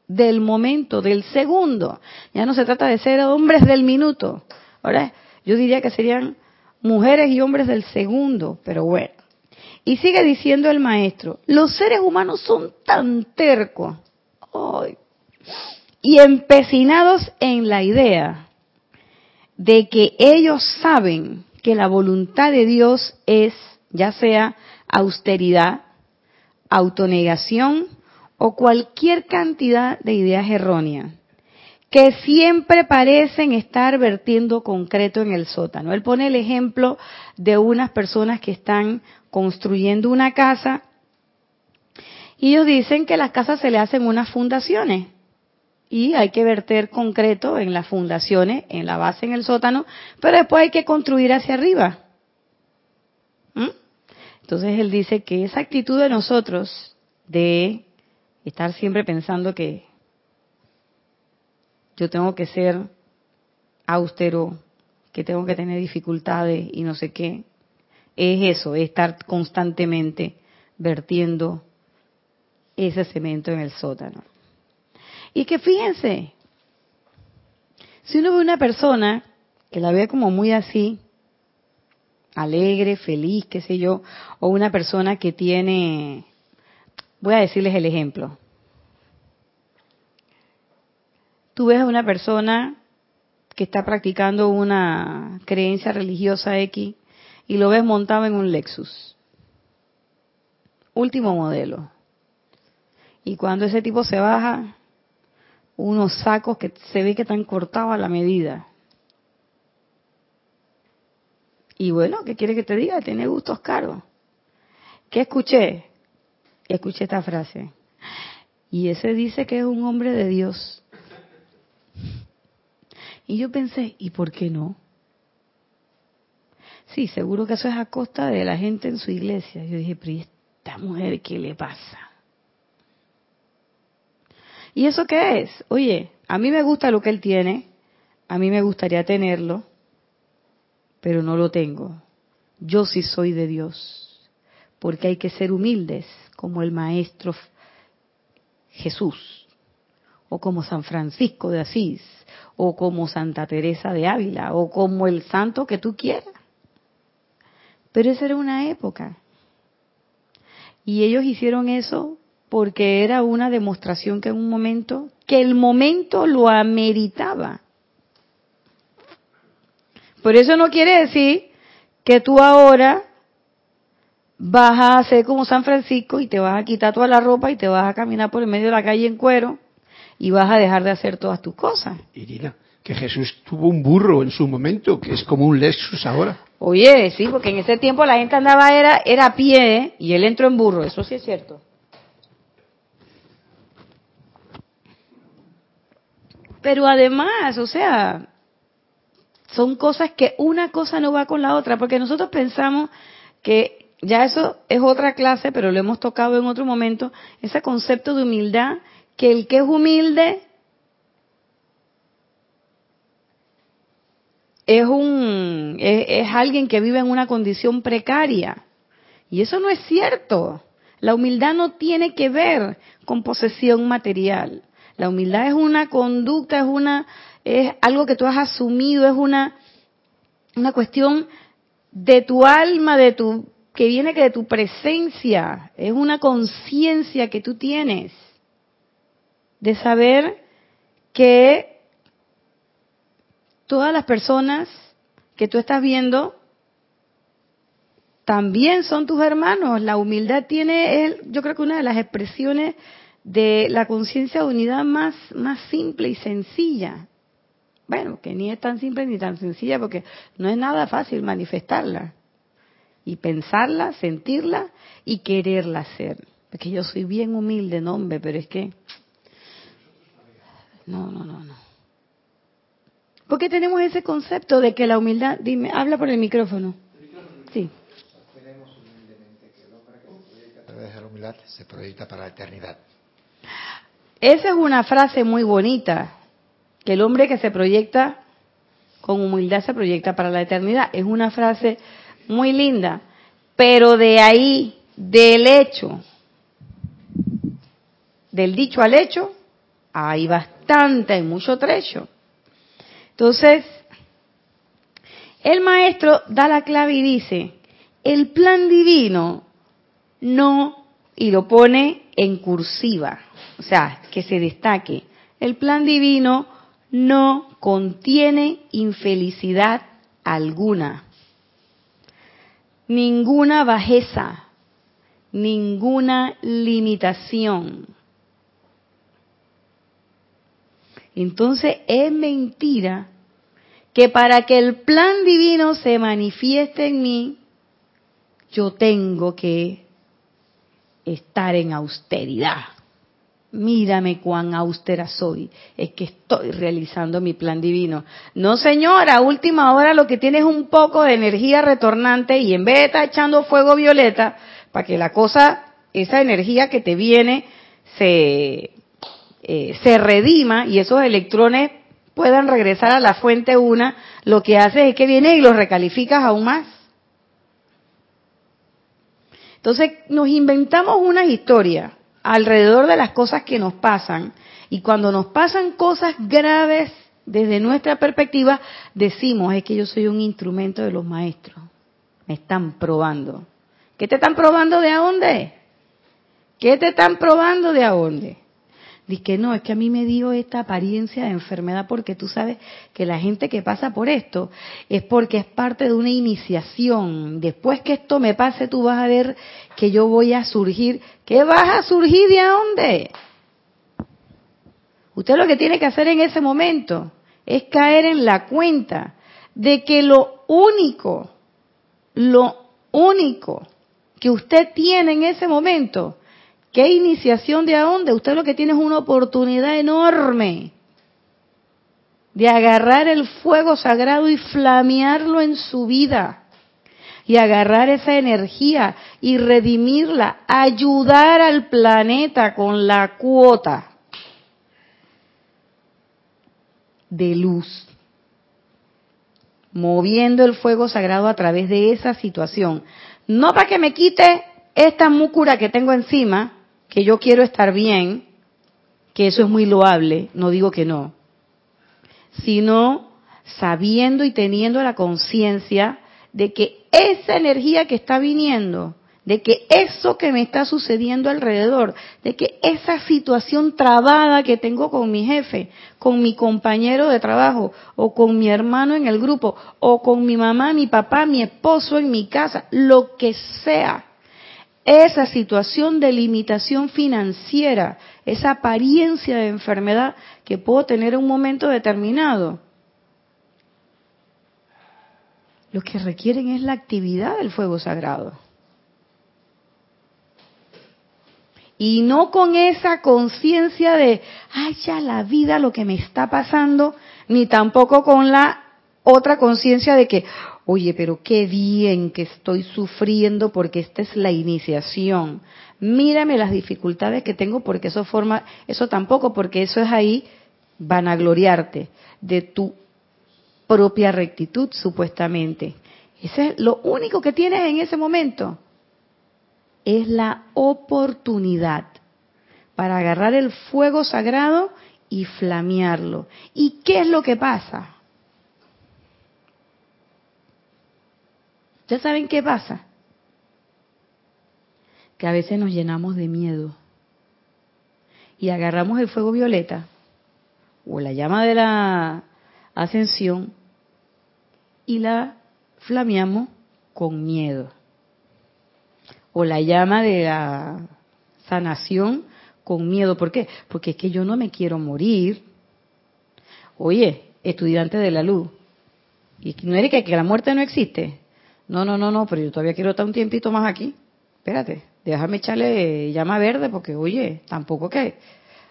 del momento, del segundo. Ya no se trata de ser hombres del minuto. Ahora yo diría que serían mujeres y hombres del segundo, pero bueno. Y sigue diciendo el maestro, los seres humanos son tan tercos y empecinados en la idea de que ellos saben que la voluntad de Dios es ya sea austeridad, autonegación o cualquier cantidad de ideas erróneas que siempre parecen estar vertiendo concreto en el sótano. Él pone el ejemplo de unas personas que están construyendo una casa y ellos dicen que las casas se le hacen unas fundaciones y hay que verter concreto en las fundaciones, en la base, en el sótano, pero después hay que construir hacia arriba. Entonces él dice que esa actitud de nosotros de estar siempre pensando que yo tengo que ser austero, que tengo que tener dificultades y no sé qué. Es eso, es estar constantemente vertiendo ese cemento en el sótano. Y que fíjense, si uno ve una persona que la ve como muy así, alegre, feliz, qué sé yo, o una persona que tiene, voy a decirles el ejemplo, tú ves a una persona que está practicando una creencia religiosa X y lo ves montado en un Lexus. Último modelo. Y cuando ese tipo se baja, unos sacos que se ve que están cortados a la medida. Y bueno, ¿qué quiere que te diga? Tiene gustos caros. ¿Qué escuché? Escuché esta frase. Y ese dice que es un hombre de Dios. Y yo pensé, ¿y por qué no? Sí, seguro que eso es a costa de la gente en su iglesia. Yo dije, pero ¿y esta mujer qué le pasa? ¿Y eso qué es? Oye, a mí me gusta lo que él tiene, a mí me gustaría tenerlo, pero no lo tengo. Yo sí soy de Dios, porque hay que ser humildes como el Maestro Jesús, o como San Francisco de Asís, o como Santa Teresa de Ávila, o como el santo que tú quieras. Pero esa era una época. Y ellos hicieron eso porque era una demostración que en un momento, que el momento lo ameritaba. Por eso no quiere decir que tú ahora vas a hacer como San Francisco y te vas a quitar toda la ropa y te vas a caminar por el medio de la calle en cuero y vas a dejar de hacer todas tus cosas. Irina, que Jesús tuvo un burro en su momento, que es como un Lexus ahora. Oye, sí, porque en ese tiempo la gente andaba era, era a pie y él entró en burro, eso sí es cierto. Pero además, o sea, son cosas que una cosa no va con la otra, porque nosotros pensamos que ya eso es otra clase, pero lo hemos tocado en otro momento, ese concepto de humildad que el que es humilde es un es, alguien que vive en una condición precaria y eso no es cierto. La humildad no tiene que ver con posesión material. La humildad es una conducta, es una es algo que tú has asumido, es una una cuestión de tu alma, de tu que viene que de tu presencia, es una conciencia que tú tienes de saber que todas las personas que tú estás viendo también son tus hermanos. La humildad tiene, yo creo que una de las expresiones de la conciencia de unidad más, más simple y sencilla. Bueno, que ni es tan simple ni tan sencilla porque no es nada fácil manifestarla. Y pensarla, sentirla y quererla hacer. Porque yo soy bien humilde, no hombre, pero es que no, no, no, no. ¿Por qué tenemos ese concepto de que la humildad, dime, habla por el micrófono. Sí. De la humildad se proyecta para la eternidad. Esa es una frase muy bonita, que el hombre que se proyecta con humildad se proyecta para la eternidad. Es una frase muy linda, pero de ahí, del hecho, del dicho al hecho, hay bastante, hay mucho trecho. Entonces, el maestro da la clave y dice, el plan divino no, y lo pone en cursiva, o sea, que se destaque, el plan divino no contiene infelicidad alguna, ninguna bajeza, ninguna limitación. Entonces es mentira que para que el plan divino se manifieste en mí, yo tengo que estar en austeridad. Mírame cuán austera soy. Es que estoy realizando mi plan divino. No, señora, a última hora lo que tiene es un poco de energía retornante y en vez de estar echando fuego violeta, para que la cosa, esa energía que te viene, se eh, se redima y esos electrones puedan regresar a la fuente una, lo que hace es que viene y los recalificas aún más. Entonces nos inventamos una historia alrededor de las cosas que nos pasan y cuando nos pasan cosas graves desde nuestra perspectiva decimos es que yo soy un instrumento de los maestros. Me están probando. ¿Qué te están probando de a dónde? ¿Qué te están probando de a dónde? Dice que no, es que a mí me dio esta apariencia de enfermedad porque tú sabes que la gente que pasa por esto es porque es parte de una iniciación. Después que esto me pase, tú vas a ver que yo voy a surgir. ¿Qué vas a surgir de dónde? Usted lo que tiene que hacer en ese momento es caer en la cuenta de que lo único, lo único que usted tiene en ese momento ¿Qué iniciación de a? Usted lo que tiene es una oportunidad enorme de agarrar el fuego sagrado y flamearlo en su vida. Y agarrar esa energía y redimirla, ayudar al planeta con la cuota de luz, moviendo el fuego sagrado a través de esa situación. No para que me quite esta múcura que tengo encima, que yo quiero estar bien, que eso es muy loable, no digo que no, sino sabiendo y teniendo la conciencia de que esa energía que está viniendo, de que eso que me está sucediendo alrededor, de que esa situación trabada que tengo con mi jefe, con mi compañero de trabajo, o con mi hermano en el grupo, o con mi mamá, mi papá, mi esposo en mi casa, lo que sea, esa situación de limitación financiera, esa apariencia de enfermedad que puedo tener en un momento determinado. Lo que requieren es la actividad del fuego sagrado. Y no con esa conciencia de, ay, la vida, lo que me está pasando, ni tampoco con la otra conciencia de que, oye, pero qué bien que estoy sufriendo porque esta es la iniciación. Mírame las dificultades que tengo porque eso forma, eso tampoco, porque eso es ahí vanagloriarte de tu propia rectitud, supuestamente. Eso es lo único que tienes en ese momento. Es la oportunidad para agarrar el fuego sagrado y flamearlo. ¿Y qué es lo que pasa? ¿Ya saben qué pasa? Que a veces nos llenamos de miedo y agarramos el fuego violeta o la llama de la ascensión y la flameamos con miedo. O la llama de la sanación con miedo. ¿Por qué? Porque es que yo no me quiero morir. Oye, estudiante de la luz, ¿y no eres que, que la muerte no existe? No, no, no, no, pero yo todavía quiero estar un tiempito más aquí. Espérate, déjame echarle llama verde porque, oye, tampoco que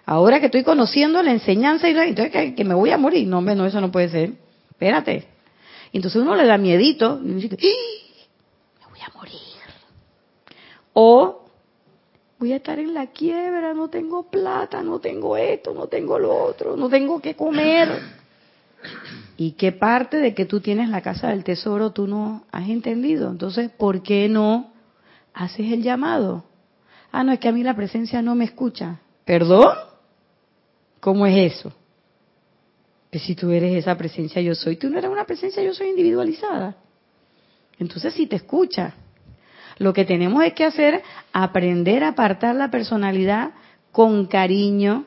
Ahora que estoy conociendo la enseñanza y entonces que, me voy a morir. No, hombre, no, eso no puede ser. Espérate. Entonces uno le da miedito y dice, me voy a morir. O voy a estar en la quiebra, no tengo plata, no tengo esto, no tengo lo otro, no tengo que comer. ¿Y qué parte de que tú tienes la casa del tesoro tú no has entendido? Entonces, ¿por qué no haces el llamado? Ah, no, es que a mí la presencia no me escucha. ¿Perdón? ¿Cómo es eso? Que si tú eres esa presencia yo soy, tú no eres una presencia yo soy individualizada. Entonces si te escucha. Lo que tenemos es que hacer, aprender a apartar la personalidad con cariño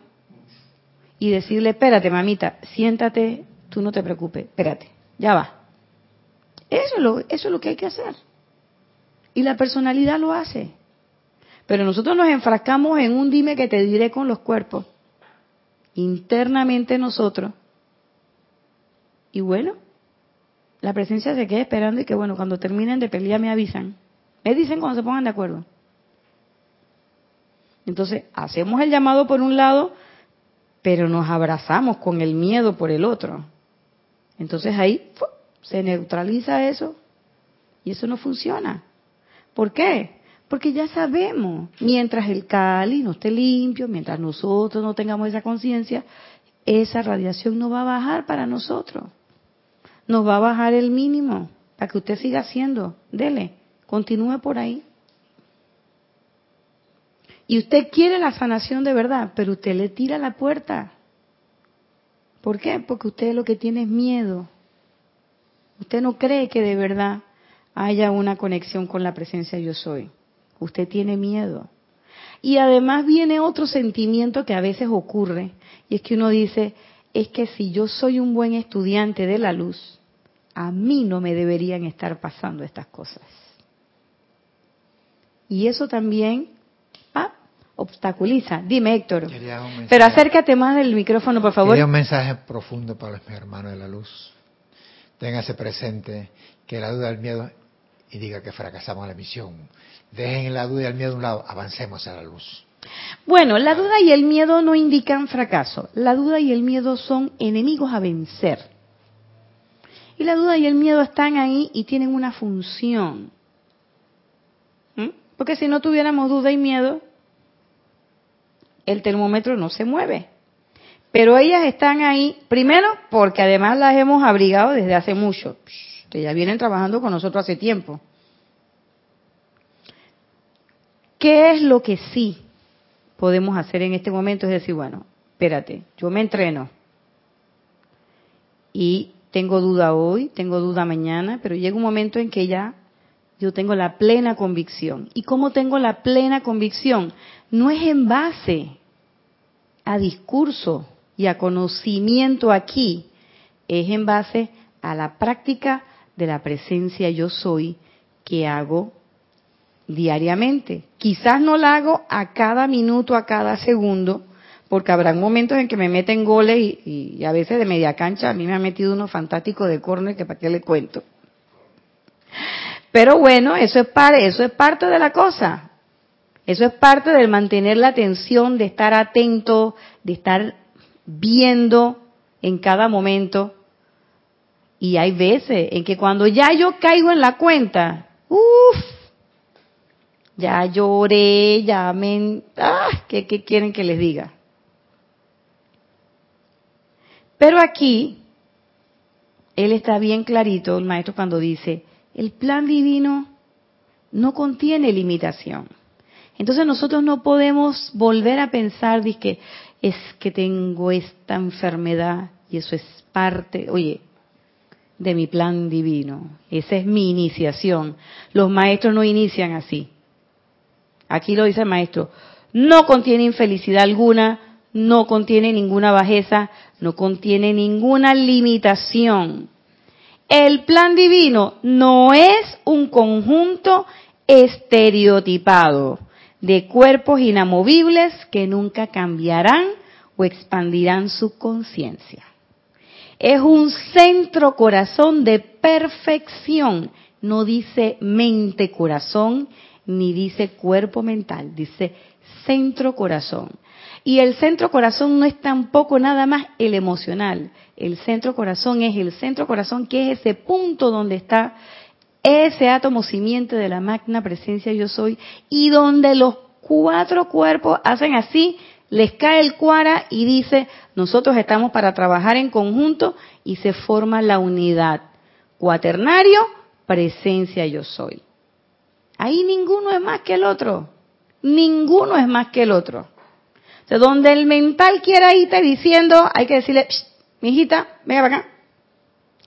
y decirle, espérate mamita, siéntate, tú no te preocupes, espérate, ya va. Eso es lo, eso es lo que hay que hacer. Y la personalidad lo hace. Pero nosotros nos enfrascamos en un dime que te diré con los cuerpos. Internamente nosotros. Y bueno, la presencia se queda esperando y que bueno, cuando terminen de pelear me avisan. Me dicen cuando se pongan de acuerdo. Entonces, hacemos el llamado por un lado, pero nos abrazamos con el miedo por el otro. Entonces ahí se neutraliza eso y eso no funciona. ¿Por qué? Porque ya sabemos, mientras el Cali no esté limpio, mientras nosotros no tengamos esa conciencia, esa radiación no va a bajar para nosotros. Nos va a bajar el mínimo para que usted siga haciendo. Dele, continúe por ahí. Y usted quiere la sanación de verdad, pero usted le tira la puerta. ¿Por qué? Porque usted lo que tiene es miedo. Usted no cree que de verdad haya una conexión con la presencia yo soy. Usted tiene miedo. Y además viene otro sentimiento que a veces ocurre, y es que uno dice, es que si yo soy un buen estudiante de la luz, a mí no me deberían estar pasando estas cosas. Y eso también obstaculiza. Dime, Héctor. Pero acércate más del micrófono, por favor. Quería un mensaje profundo para los hermanos de la luz. Téngase presente que la duda el miedo y diga que fracasamos en la misión. Dejen la duda y el miedo a un lado, avancemos a la luz. Bueno, la duda y el miedo no indican fracaso. La duda y el miedo son enemigos a vencer. Y la duda y el miedo están ahí y tienen una función. ¿Mm? Porque si no tuviéramos duda y miedo, el termómetro no se mueve. Pero ellas están ahí, primero, porque además las hemos abrigado desde hace mucho. Que ya vienen trabajando con nosotros hace tiempo. ¿Qué es lo que sí podemos hacer en este momento? Es decir, bueno, espérate, yo me entreno y tengo duda hoy, tengo duda mañana, pero llega un momento en que ya yo tengo la plena convicción. ¿Y cómo tengo la plena convicción? No es en base a discurso y a conocimiento aquí, es en base a la práctica de la presencia yo soy que hago diariamente. Quizás no la hago a cada minuto, a cada segundo, porque habrá momentos en que me meten goles y, a veces de media cancha a mí me ha metido uno fantástico de córner que para qué le cuento. Pero bueno, eso es, eso es parte de la cosa. Eso es parte del mantener la atención, de estar atento, de estar viendo en cada momento. Y hay veces en que cuando ya yo caigo en la cuenta, uff, ya lloré, ya me... Ah, ¿qué, ¿Qué quieren que les diga? Pero aquí, él está bien clarito, el maestro, cuando dice, el plan divino no contiene limitación. Entonces nosotros no podemos volver a pensar que es que tengo esta enfermedad y eso es parte, oye, de mi plan divino. Esa es mi iniciación. Los maestros no inician así. Aquí lo dice el maestro. No contiene infelicidad alguna, no contiene ninguna bajeza, no contiene ninguna limitación. El plan divino no es un conjunto estereotipado de cuerpos inamovibles que nunca cambiarán o expandirán su conciencia. Es un centro corazón de perfección. No dice mente corazón, ni dice cuerpo mental, dice centro corazón. Y el centro corazón no es tampoco nada más el emocional. El centro corazón es el centro corazón que es ese punto donde está ese átomo simiente de la magna presencia yo soy y donde los cuatro cuerpos hacen así, les cae el cuara y dice, nosotros estamos para trabajar en conjunto y se forma la unidad. Cuaternario, presencia yo soy. Ahí ninguno es más que el otro. Ninguno es más que el otro. De donde el mental quiera irte diciendo, hay que decirle, mi hijita, venga para acá.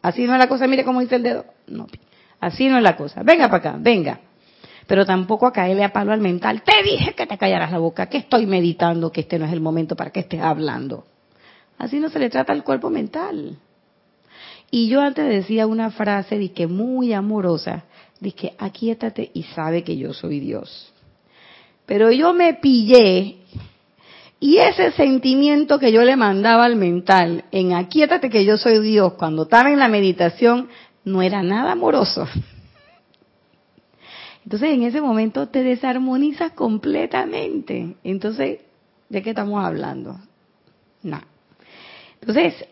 Así no es la cosa, mire cómo dice el dedo. No, así no es la cosa. Venga para acá, venga. Pero tampoco a caerle a palo al mental. Te dije que te callaras la boca, que estoy meditando, que este no es el momento para que estés hablando. Así no se le trata al cuerpo mental. Y yo antes decía una frase que muy amorosa, que aquíétate y sabe que yo soy Dios. Pero yo me pillé y ese sentimiento que yo le mandaba al mental, en aquíétate que yo soy Dios, cuando estaba en la meditación, no era nada amoroso. Entonces en ese momento te desarmonizas completamente. Entonces, ¿de qué estamos hablando? No. Entonces,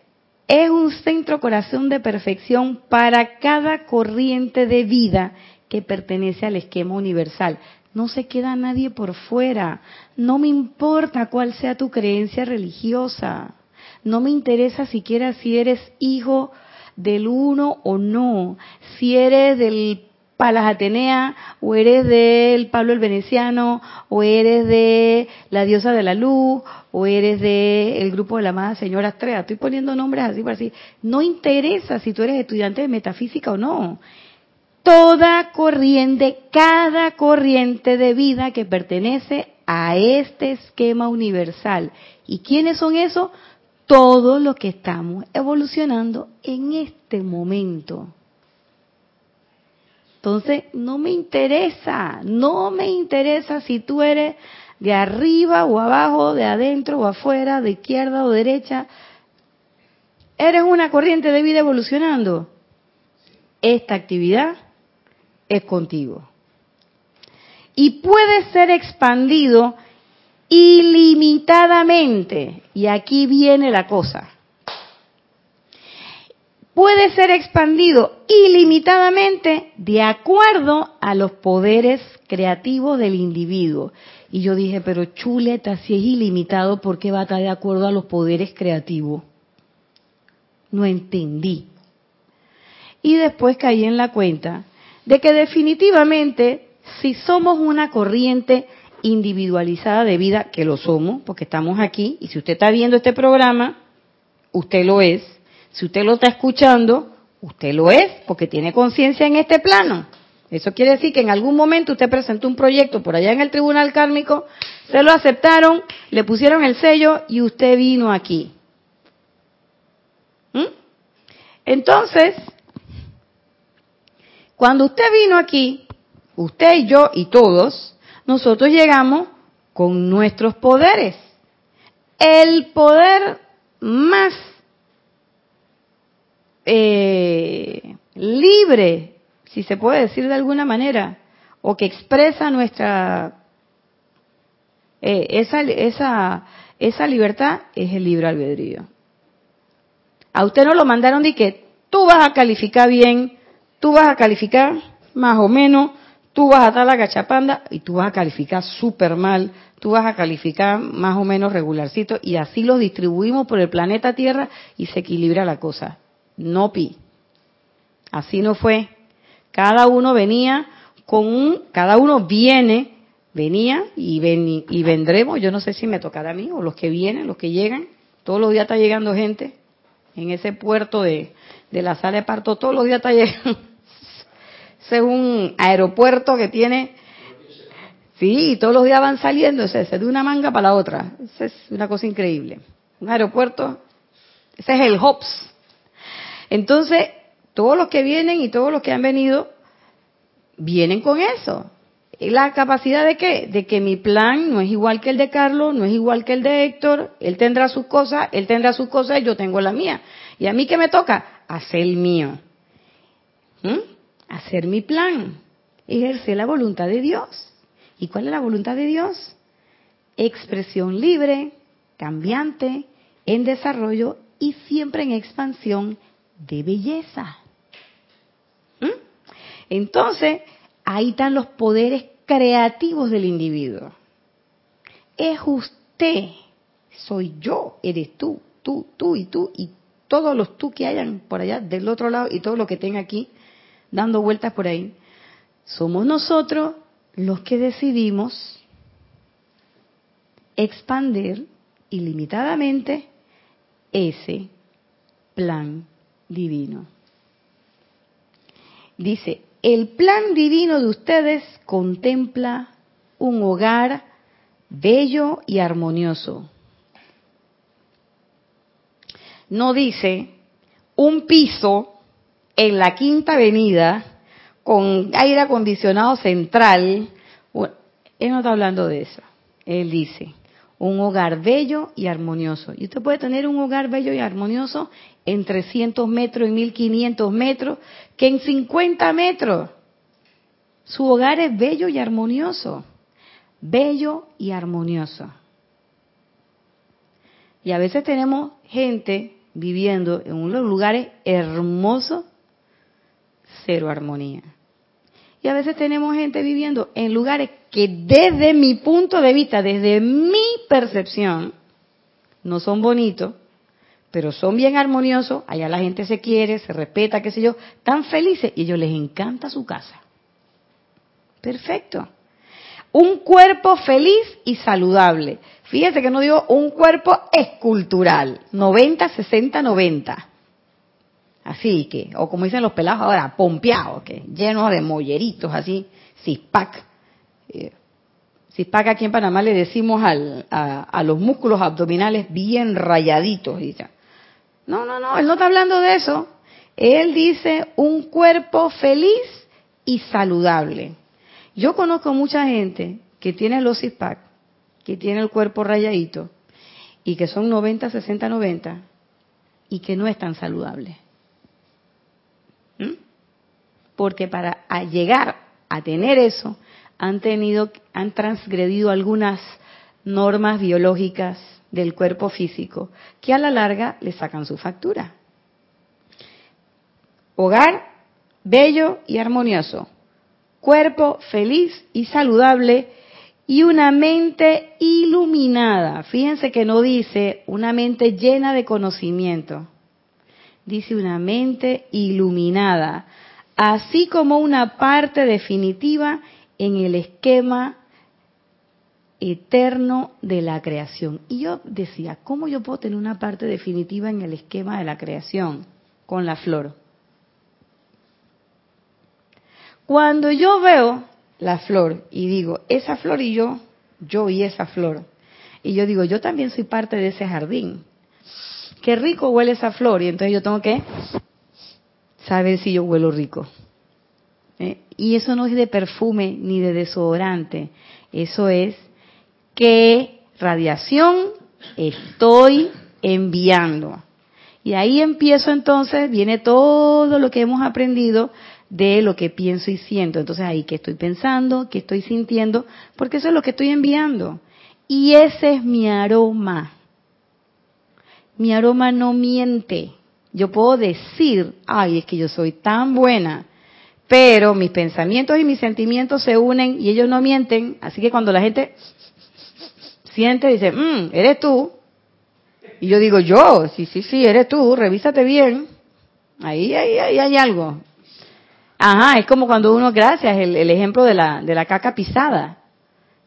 es un centro corazón de perfección para cada corriente de vida que pertenece al esquema universal. No se queda nadie por fuera. No me importa cuál sea tu creencia religiosa. No me interesa siquiera si eres hijo del uno o no. Si eres del Palas Atenea, o eres del Pablo el Veneciano, o eres de la diosa de la luz, o eres del grupo de la amada señora Estrella. Estoy poniendo nombres así por así. No interesa si tú eres estudiante de metafísica o no. Toda corriente, cada corriente de vida que pertenece a este esquema universal. ¿Y quiénes son esos? Todos los que estamos evolucionando en este momento. Entonces, no me interesa, no me interesa si tú eres de arriba o abajo, de adentro o afuera, de izquierda o derecha. Eres una corriente de vida evolucionando. Esta actividad es contigo. Y puede ser expandido ilimitadamente. Y aquí viene la cosa puede ser expandido ilimitadamente de acuerdo a los poderes creativos del individuo. Y yo dije, pero chuleta, si es ilimitado, ¿por qué va a estar de acuerdo a los poderes creativos? No entendí. Y después caí en la cuenta de que definitivamente, si somos una corriente individualizada de vida, que lo somos, porque estamos aquí, y si usted está viendo este programa, usted lo es, si usted lo está escuchando, usted lo es porque tiene conciencia en este plano. Eso quiere decir que en algún momento usted presentó un proyecto por allá en el tribunal kármico, se lo aceptaron, le pusieron el sello y usted vino aquí. ¿Mm? Entonces, cuando usted vino aquí, usted y yo y todos, nosotros llegamos con nuestros poderes. El poder más eh, libre, si se puede decir de alguna manera, o que expresa nuestra eh, esa, esa, esa libertad es el libre albedrío. A usted no lo mandaron de que tú vas a calificar bien, tú vas a calificar más o menos, tú vas a dar la gachapanda y tú vas a calificar súper mal, tú vas a calificar más o menos regularcito y así los distribuimos por el planeta Tierra y se equilibra la cosa no pi. Así no fue. Cada uno venía con un, cada uno viene, venía y, ven, y vendremos, yo no sé si me tocará a mí o los que vienen, los que llegan, todos los días está llegando gente en ese puerto de, de la sala de parto, todos los días está llegando. Es un aeropuerto que tiene, sí, todos los días van saliendo, ese de una manga para la otra, esa es una cosa increíble. Un aeropuerto, ese es el HOPS, entonces, todos los que vienen y todos los que han venido, vienen con eso. ¿La capacidad de qué? De que mi plan no es igual que el de Carlos, no es igual que el de Héctor, él tendrá sus cosas, él tendrá sus cosas y yo tengo la mía. ¿Y a mí qué me toca? Hacer el mío. ¿Mm? Hacer mi plan. Ejercer la voluntad de Dios. ¿Y cuál es la voluntad de Dios? expresión libre, cambiante, en desarrollo y siempre en expansión de belleza. ¿Mm? Entonces, ahí están los poderes creativos del individuo. Es usted, soy yo, eres tú, tú, tú y tú y todos los tú que hayan por allá del otro lado y todo lo que tenga aquí dando vueltas por ahí. Somos nosotros los que decidimos expandir ilimitadamente ese plan divino. Dice, el plan divino de ustedes contempla un hogar bello y armonioso. No dice un piso en la quinta avenida con aire acondicionado central. él no está hablando de eso. Él dice, un hogar bello y armonioso. Y usted puede tener un hogar bello y armonioso en 300 metros, en 1500 metros, que en 50 metros. Su hogar es bello y armonioso. Bello y armonioso. Y a veces tenemos gente viviendo en unos lugares hermosos, cero armonía. Y a veces tenemos gente viviendo en lugares que desde mi punto de vista, desde mi percepción, no son bonitos, pero son bien armoniosos, allá la gente se quiere, se respeta, qué sé yo, tan felices y ellos les encanta su casa. Perfecto. Un cuerpo feliz y saludable. Fíjense que no digo un cuerpo escultural, 90, 60, 90. Así que, o como dicen los pelados ahora, pompeados, que llenos de molleritos, así, cispac. Eh, cispac aquí en Panamá le decimos al, a, los músculos abdominales bien rayaditos. No, no, no, él no está hablando de eso. Él dice un cuerpo feliz y saludable. Yo conozco mucha gente que tiene los cispac, que tiene el cuerpo rayadito, y que son 90, 60, 90, y que no es tan saludable porque para llegar a tener eso han tenido, han transgredido algunas normas biológicas del cuerpo físico que a la larga le sacan su factura. Hogar bello y armonioso, cuerpo feliz y saludable y una mente iluminada. Fíjense que no dice una mente llena de conocimiento, dice una mente iluminada así como una parte definitiva en el esquema eterno de la creación. Y yo decía, ¿cómo yo puedo tener una parte definitiva en el esquema de la creación con la flor? Cuando yo veo la flor y digo, esa flor y yo, yo y esa flor, y yo digo, yo también soy parte de ese jardín. Qué rico huele esa flor y entonces yo tengo que saber si yo huelo rico. ¿Eh? Y eso no es de perfume ni de desodorante, eso es qué radiación estoy enviando. Y ahí empiezo entonces, viene todo lo que hemos aprendido de lo que pienso y siento. Entonces ahí que estoy pensando, que estoy sintiendo, porque eso es lo que estoy enviando. Y ese es mi aroma. Mi aroma no miente. Yo puedo decir, ay, es que yo soy tan buena, pero mis pensamientos y mis sentimientos se unen y ellos no mienten, así que cuando la gente siente, dice, mmm, eres tú, y yo digo, yo, sí, sí, sí, eres tú, revísate bien, ahí, ahí, ahí hay algo. Ajá, es como cuando uno, gracias, el, el ejemplo de la, de la caca pisada.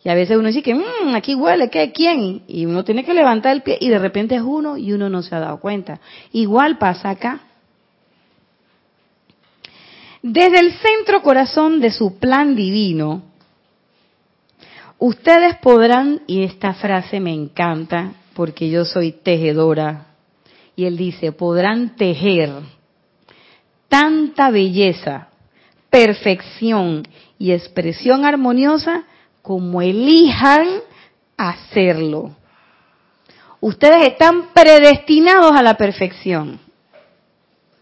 Y a veces uno dice que, mmm, aquí huele, ¿qué? ¿Quién? Y uno tiene que levantar el pie y de repente es uno y uno no se ha dado cuenta. Igual pasa acá. Desde el centro corazón de su plan divino, ustedes podrán, y esta frase me encanta porque yo soy tejedora, y él dice, podrán tejer tanta belleza, perfección y expresión armoniosa como elijan hacerlo. Ustedes están predestinados a la perfección.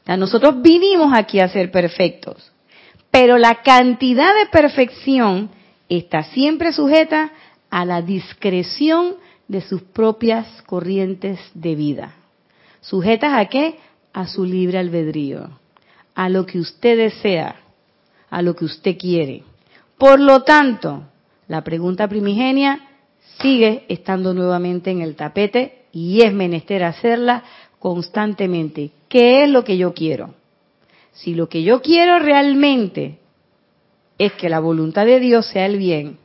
nosotros vinimos aquí a ser perfectos, pero la cantidad de perfección está siempre sujeta a la discreción de sus propias corrientes de vida. ¿Sujetas a qué? A su libre albedrío, a lo que usted desea, a lo que usted quiere. Por lo tanto, la pregunta primigenia sigue estando nuevamente en el tapete y es menester hacerla constantemente. ¿Qué es lo que yo quiero? Si lo que yo quiero realmente es que la voluntad de Dios sea el bien,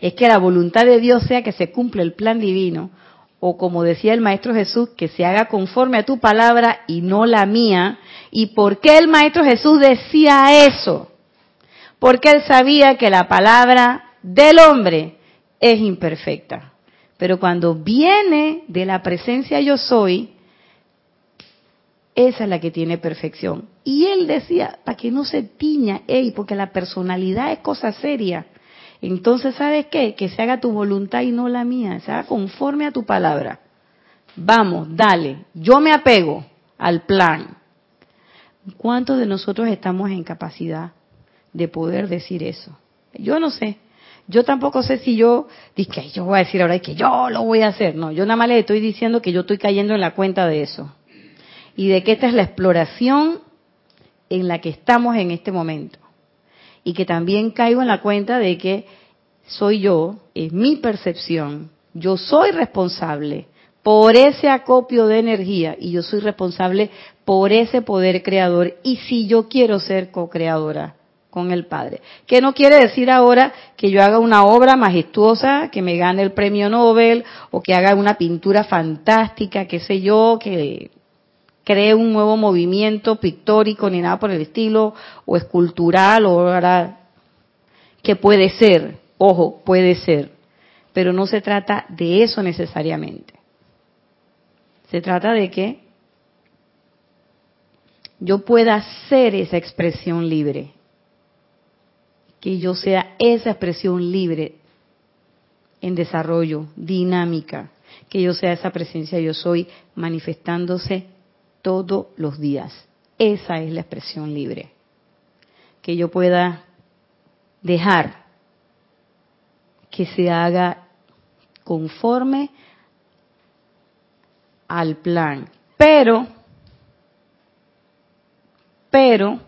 es que la voluntad de Dios sea que se cumpla el plan divino, o como decía el Maestro Jesús, que se haga conforme a tu palabra y no la mía. ¿Y por qué el Maestro Jesús decía eso? Porque él sabía que la palabra del hombre es imperfecta. Pero cuando viene de la presencia yo soy, esa es la que tiene perfección. Y él decía, para que no se tiña, ey, porque la personalidad es cosa seria. Entonces, ¿sabes qué? Que se haga tu voluntad y no la mía, se haga conforme a tu palabra. Vamos, dale, yo me apego al plan. ¿Cuántos de nosotros estamos en capacidad de poder decir eso? Yo no sé. Yo tampoco sé si yo, que yo voy a decir ahora que yo lo voy a hacer. No, yo nada más le estoy diciendo que yo estoy cayendo en la cuenta de eso. Y de que esta es la exploración en la que estamos en este momento. Y que también caigo en la cuenta de que soy yo, es mi percepción, yo soy responsable por ese acopio de energía y yo soy responsable por ese poder creador y si yo quiero ser co-creadora con el Padre. Que no quiere decir ahora que yo haga una obra majestuosa, que me gane el premio Nobel, o que haga una pintura fantástica, qué sé yo, que cree un nuevo movimiento pictórico ni nada por el estilo, o escultural, o ahora, que puede ser, ojo, puede ser, pero no se trata de eso necesariamente. Se trata de que yo pueda ser esa expresión libre que yo sea esa expresión libre en desarrollo, dinámica, que yo sea esa presencia yo soy manifestándose todos los días. Esa es la expresión libre. Que yo pueda dejar que se haga conforme al plan. Pero, pero,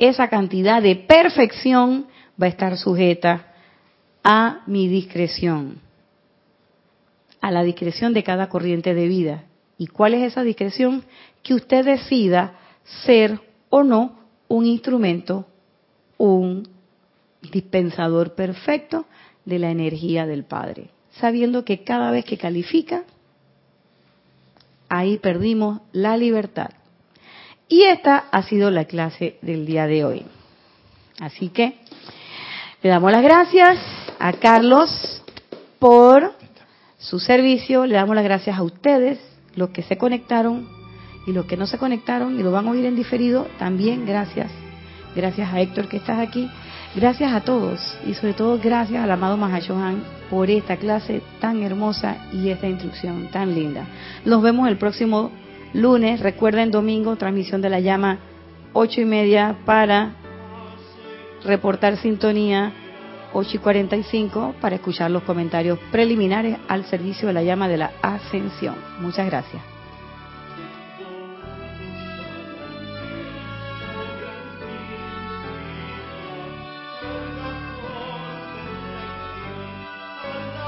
esa cantidad de perfección va a estar sujeta a mi discreción, a la discreción de cada corriente de vida. ¿Y cuál es esa discreción? Que usted decida ser o no un instrumento, un dispensador perfecto de la energía del Padre, sabiendo que cada vez que califica, ahí perdimos la libertad. Y esta ha sido la clase del día de hoy. Así que le damos las gracias a Carlos por su servicio, le damos las gracias a ustedes, los que se conectaron y los que no se conectaron y lo van a oír en diferido, también gracias. Gracias a Héctor que estás aquí. Gracias a todos y sobre todo gracias al amado Mahashohan por esta clase tan hermosa y esta instrucción tan linda. Nos vemos el próximo lunes, recuerden domingo, transmisión de la llama ocho y media para reportar sintonía 8 y 45 para escuchar los comentarios preliminares al servicio de la llama de la ascensión. Muchas gracias.